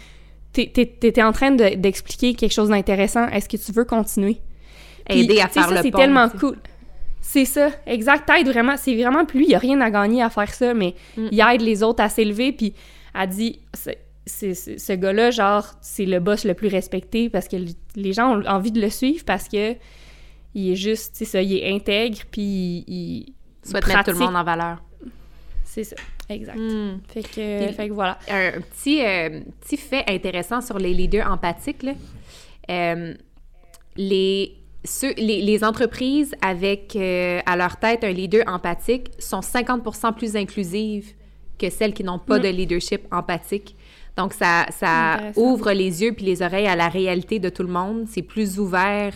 T'étais en train de- d'expliquer quelque chose d'intéressant, est-ce que tu veux continuer Aider à faire ça, le c'est pont, tellement tu sais. cool. C'est ça, exact. T'aides vraiment, c'est vraiment, puis lui, il a rien à gagner à faire ça, mais Mm. il aide les autres à s'élever, puis elle dit, c'est- c'est- c'est- ce gars-là, genre, c'est le boss le plus respecté parce que les gens ont envie de le suivre parce que il est juste, tu sais ça, il est intègre, puis il... il- Souhaite mettre tout le monde en valeur. C'est ça, exact. Hmm. Fait que, fait que voilà. un petit, euh, petit fait intéressant sur les leaders empathiques. là. Euh, les, ceux, les, les entreprises avec euh, à leur tête un leader empathique sont 50% plus inclusives que celles qui n'ont pas Mm. de leadership empathique. Donc, ça, ça ouvre les yeux puis les oreilles à la réalité de tout le monde. C'est plus ouvert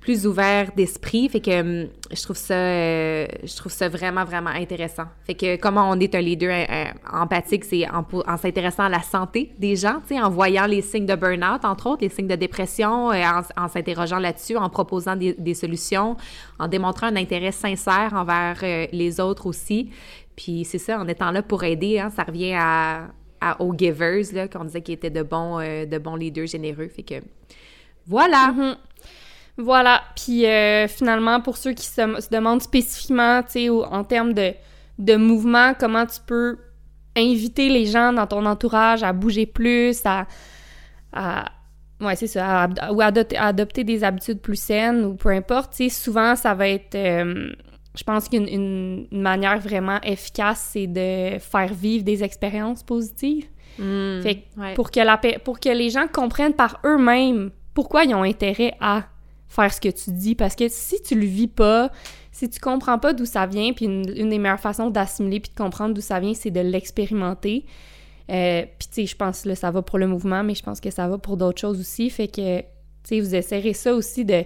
plus ouvert d'esprit. Fait que hum, je trouve ça euh, je trouve ça vraiment, vraiment intéressant. Fait que comment on est un leader empathique, c'est en, s'intéressant à la santé des gens, en voyant les signes de burn-out, entre autres, les signes de dépression, euh, en, s'interrogeant là-dessus, en proposant des, solutions, en démontrant un intérêt sincère envers euh, les autres aussi. Puis c'est ça, en étant là pour aider, hein, ça revient à, aux givers, qu'on disait qu'ils étaient de bons, de bons leaders généreux. Fait que voilà! Mhm. Voilà. Puis euh, finalement, pour ceux qui se, se demandent spécifiquement, tu sais, en termes de, de mouvement, comment tu peux inviter les gens dans ton entourage à bouger plus, à. à ouais, c'est ça, à- ou à adopter, à adopter des habitudes plus saines, ou peu importe. Tu sais, souvent, ça va être. euh, je pense qu'une une, une manière vraiment efficace, c'est de faire vivre des expériences positives. Fait que ouais. pour que, la, pour que les gens comprennent par eux-mêmes pourquoi ils ont intérêt à faire ce que tu dis. Parce que si tu le vis pas, si tu comprends pas d'où ça vient, puis une, une des meilleures façons d'assimiler puis de comprendre d'où ça vient, c'est de l'expérimenter. Euh, puis tu sais, je pense là, ça va pour le mouvement, mais je pense que ça va pour d'autres choses aussi. Fait que, tu sais, vous essayerez ça aussi de,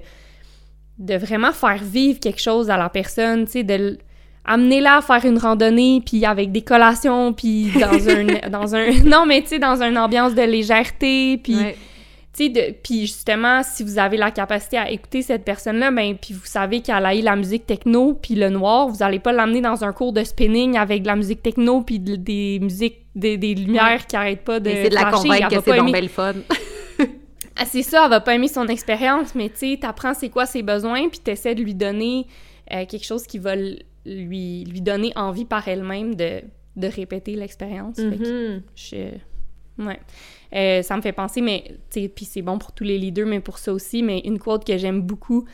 de vraiment faire vivre quelque chose à la personne, tu sais, de amener-la à faire une randonnée, puis avec des collations, puis dans un... dans un non, mais tu sais, dans une ambiance de légèreté, puis... Ouais. Puis justement, si vous avez la capacité à écouter cette personne-là, ben, puis vous savez qu'elle aille la musique techno puis le noir, vous allez pas l'amener dans un cours de spinning avec de la musique techno puis de- des musiques, des, des lumières qui arrêtent pas de c'est de la convaincre que c'est donc aimer- bien le fun. Ah, c'est ça, elle va pas aimer son expérience, mais tu sais, t'apprends c'est quoi ses besoins, puis t'essaies de lui donner euh, quelque chose qui va lui, lui donner envie par elle-même de, de répéter l'expérience. Je... Ouais. Euh, ça me fait penser, mais, puis c'est bon pour tous les leaders, mais pour ça aussi, mais une quote que j'aime beaucoup,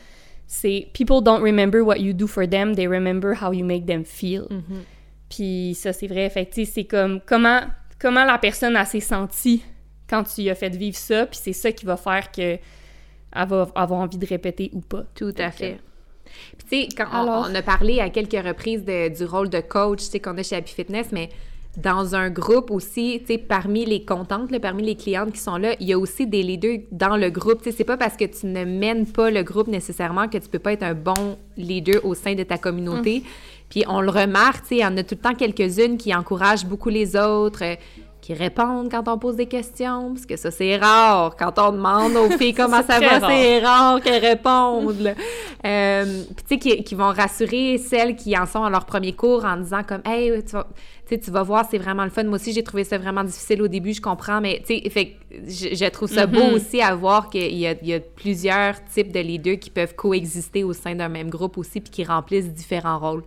c'est people don't remember what you do for them, they remember how you make them feel. Mhm. Puis ça, c'est vrai. Fait c'est comme comment, comment la personne a s'est sentie quand tu lui as fait vivre ça, puis c'est ça qui va faire que elle va avoir envie de répéter ou pas. Tout à Donc, fait. Puis tu sais, quand on- a parlé à quelques reprises de- du rôle de coach, tu sais, qu'on a chez Happy Fitness, mais dans un groupe aussi, tu sais, parmi les comptantes, là, parmi les clientes qui sont là, il y a aussi des leaders dans le groupe. Tu sais, c'est pas parce que tu ne mènes pas le groupe nécessairement que tu peux pas être un bon leader au sein de ta communauté. Puis on le remarque, tu sais, il y en a tout le temps quelques-unes qui encouragent beaucoup les autres, euh, qui répondent quand on pose des questions, parce que ça, c'est rare. Quand on demande aux filles comment ça va, c'est rare qu'elles répondent. Euh, Puis tu sais, qui, qui vont rassurer celles qui en sont à leur premier cours en disant comme « Hey, tu vas, tu vas voir, c'est vraiment le fun. Moi aussi, j'ai trouvé ça vraiment difficile au début, je comprends, mais tu sais, fait que je, je trouve ça beau Mhm. aussi à voir qu'il y y a plusieurs types de leaders qui peuvent coexister au sein d'un même groupe aussi puis qui remplissent différents rôles.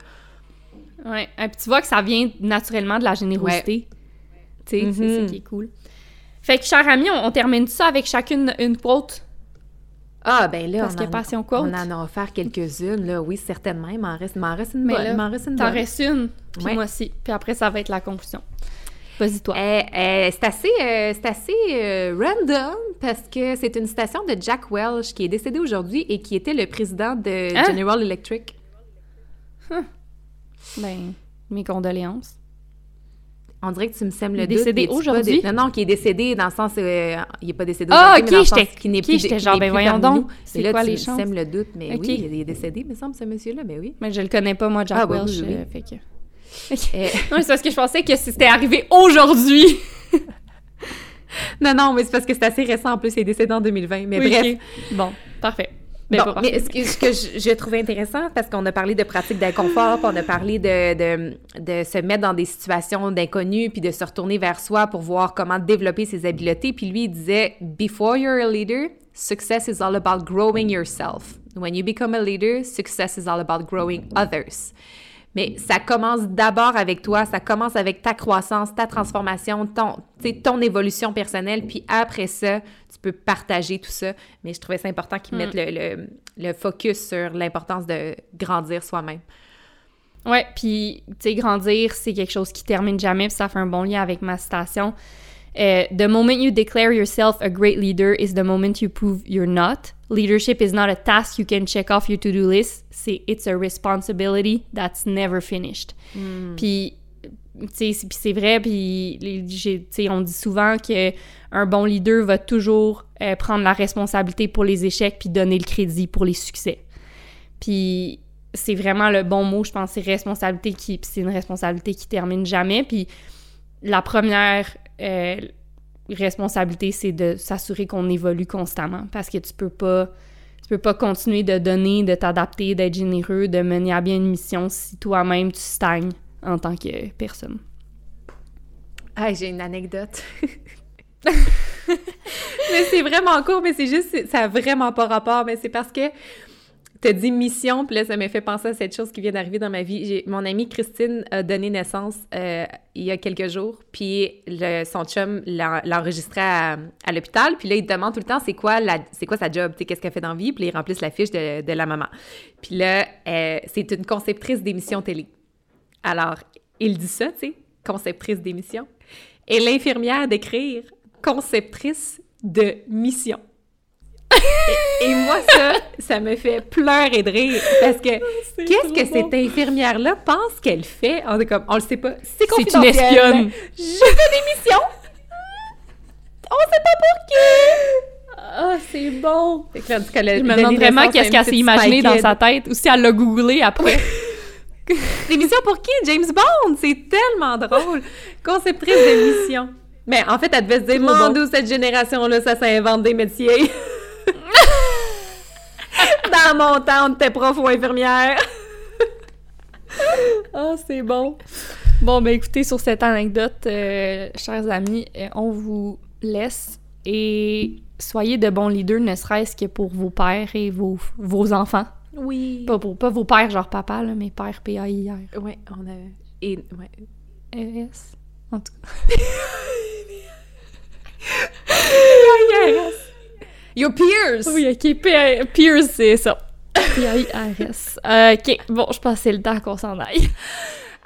Et puis tu vois que ça vient naturellement de la générosité. Tu sais, c'est ça Mhm. qui est cool. Fait que, chers amis, on, on termine ça avec chacune une quote. Ah, ben là, Parce on, en, on en a offert quelques-unes, là. Oui, certainement. Il m'en reste, il m'en reste une bonne. Il m'en reste une T'en restes une, puis Ouais. moi aussi. Puis après, ça va être la conclusion. Vas-y, toi. Euh, euh, c'est assez, euh, c'est assez euh, random parce que c'est une citation de Jack Welch qui est décédé aujourd'hui et qui était le président de Hein? General Electric. Ben, mes condoléances. On dirait que tu me sèmes le est doute. décédé aujourd'hui? dé- Non, non, qui est décédé dans le sens... euh, il n'est pas décédé Ah, aujourd'hui, mais dans ok, le sens j'étais- qu'il n'est plus, j'étais? genre, ben voyons donc, c'est quoi tu les chances? sèmes le doute, mais oui, il est décédé, me semble, ce monsieur-là, ben oui. Mais je le connais pas, moi, Jack Ah, bah Welch. oui, oui, euh, fait que... Euh, Non, mais c'est parce que je pensais que c'était arrivé aujourd'hui. non, non, mais c'est parce que c'est assez récent en plus, il est décédé en 2020. Mais Oui, bref. Bon, parfait. Bon, mais ce que, ce que je, je trouvais intéressant, parce qu'on a parlé de pratiques d'inconfort, on a parlé de, de, de se mettre dans des situations d'inconnu, puis de se retourner vers soi pour voir comment développer ses habiletés. Puis lui, il disait « Before you're a leader, success is all about growing yourself. When you become a leader, success is all about growing others. » Mais ça commence d'abord avec toi, ça commence avec ta croissance, ta transformation, ton, ton évolution personnelle, puis après ça, tu peux partager tout ça. Mais je trouvais ça important qu'ils mettent le, le- le focus sur l'importance de grandir soi-même. Ouais, puis, tu sais, grandir, c'est quelque chose qui termine jamais, puis ça fait un bon lien avec ma citation. Euh, the moment you declare yourself a great leader is the moment you prove you're not. Leadership is not a task you can check off your to-do list. C'est it's a responsibility that's never finished. C'est- puis c'est vrai, puis on dit souvent que un bon leader va toujours euh, prendre la responsabilité pour les échecs puis donner le crédit pour les succès. Puis c'est vraiment le bon mot, je pense, c'est responsabilité qui c'est une responsabilité qui termine jamais. Puis la première euh, responsabilité, c'est de s'assurer qu'on évolue constamment parce que tu peux pas tu peux pas continuer de donner, de t'adapter, d'être généreux, de mener à bien une mission si toi-même tu stagnes en tant que personne. Ah, j'ai une anecdote. mais c'est vraiment court, mais c'est juste, ça a vraiment pas rapport, mais c'est parce que t'as dit mission, puis là, ça m'a fait penser à cette chose qui vient d'arriver dans ma vie. Mon amie Christine a donné naissance euh, il y a quelques jours, puis le- son chum l'a enregistré à, l'hôpital, puis là, il demande tout le temps c'est quoi, c'est quoi sa job, qu'est-ce qu'elle fait dans vie, puis là, ils remplissent la fiche de, la maman. Puis là, c'est une conceptrice d'émissions télé. Alors, il dit ça, tu sais, conceptrice d'émission. Et l'infirmière d'écrire conceptrice de mission. Et, et moi, ça, ça me fait pleurer de rire parce que qu'est-ce que cette infirmière-là pense qu'elle fait? On est comme, on le sait pas. C'est C'est une confidentiel. espionne. Je fais des missions. On sait pas pour qui. Ah, c'est bon! Fait que là, Je me demande vraiment qu'est-ce qu'elle s'est imaginé dans sa tête ou si elle l'a googlé après. Des missions pour qui? James Bond! C'est tellement drôle! Conceptrice de mission. Mais en fait, elle devait se dire, mon bon. Dieu, cette génération-là, ça s'invente des métiers. Dans mon temps, on était prof ou infirmière. Ah, c'est bon. Bon, ben écoutez, sur cette anecdote, euh, chers amis, euh, on vous laisse et soyez de bons leaders, ne serait-ce que pour vos pères et vos, vos enfants. Oui. Pas, pour, pas vos pères, genre papa, là, mais père P-A-I-R. Ouais, on a... Et, ouais. E-S. En tout cas. Your peers! Oui, ok, P- Pierce, c'est ça. T-A-I-R-S. Euh, ok, bon, je pense que c'est le temps qu'on s'en aille.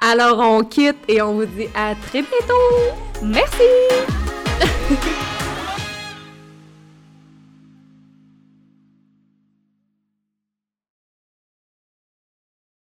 Alors, on quitte et on vous dit à très bientôt! Merci!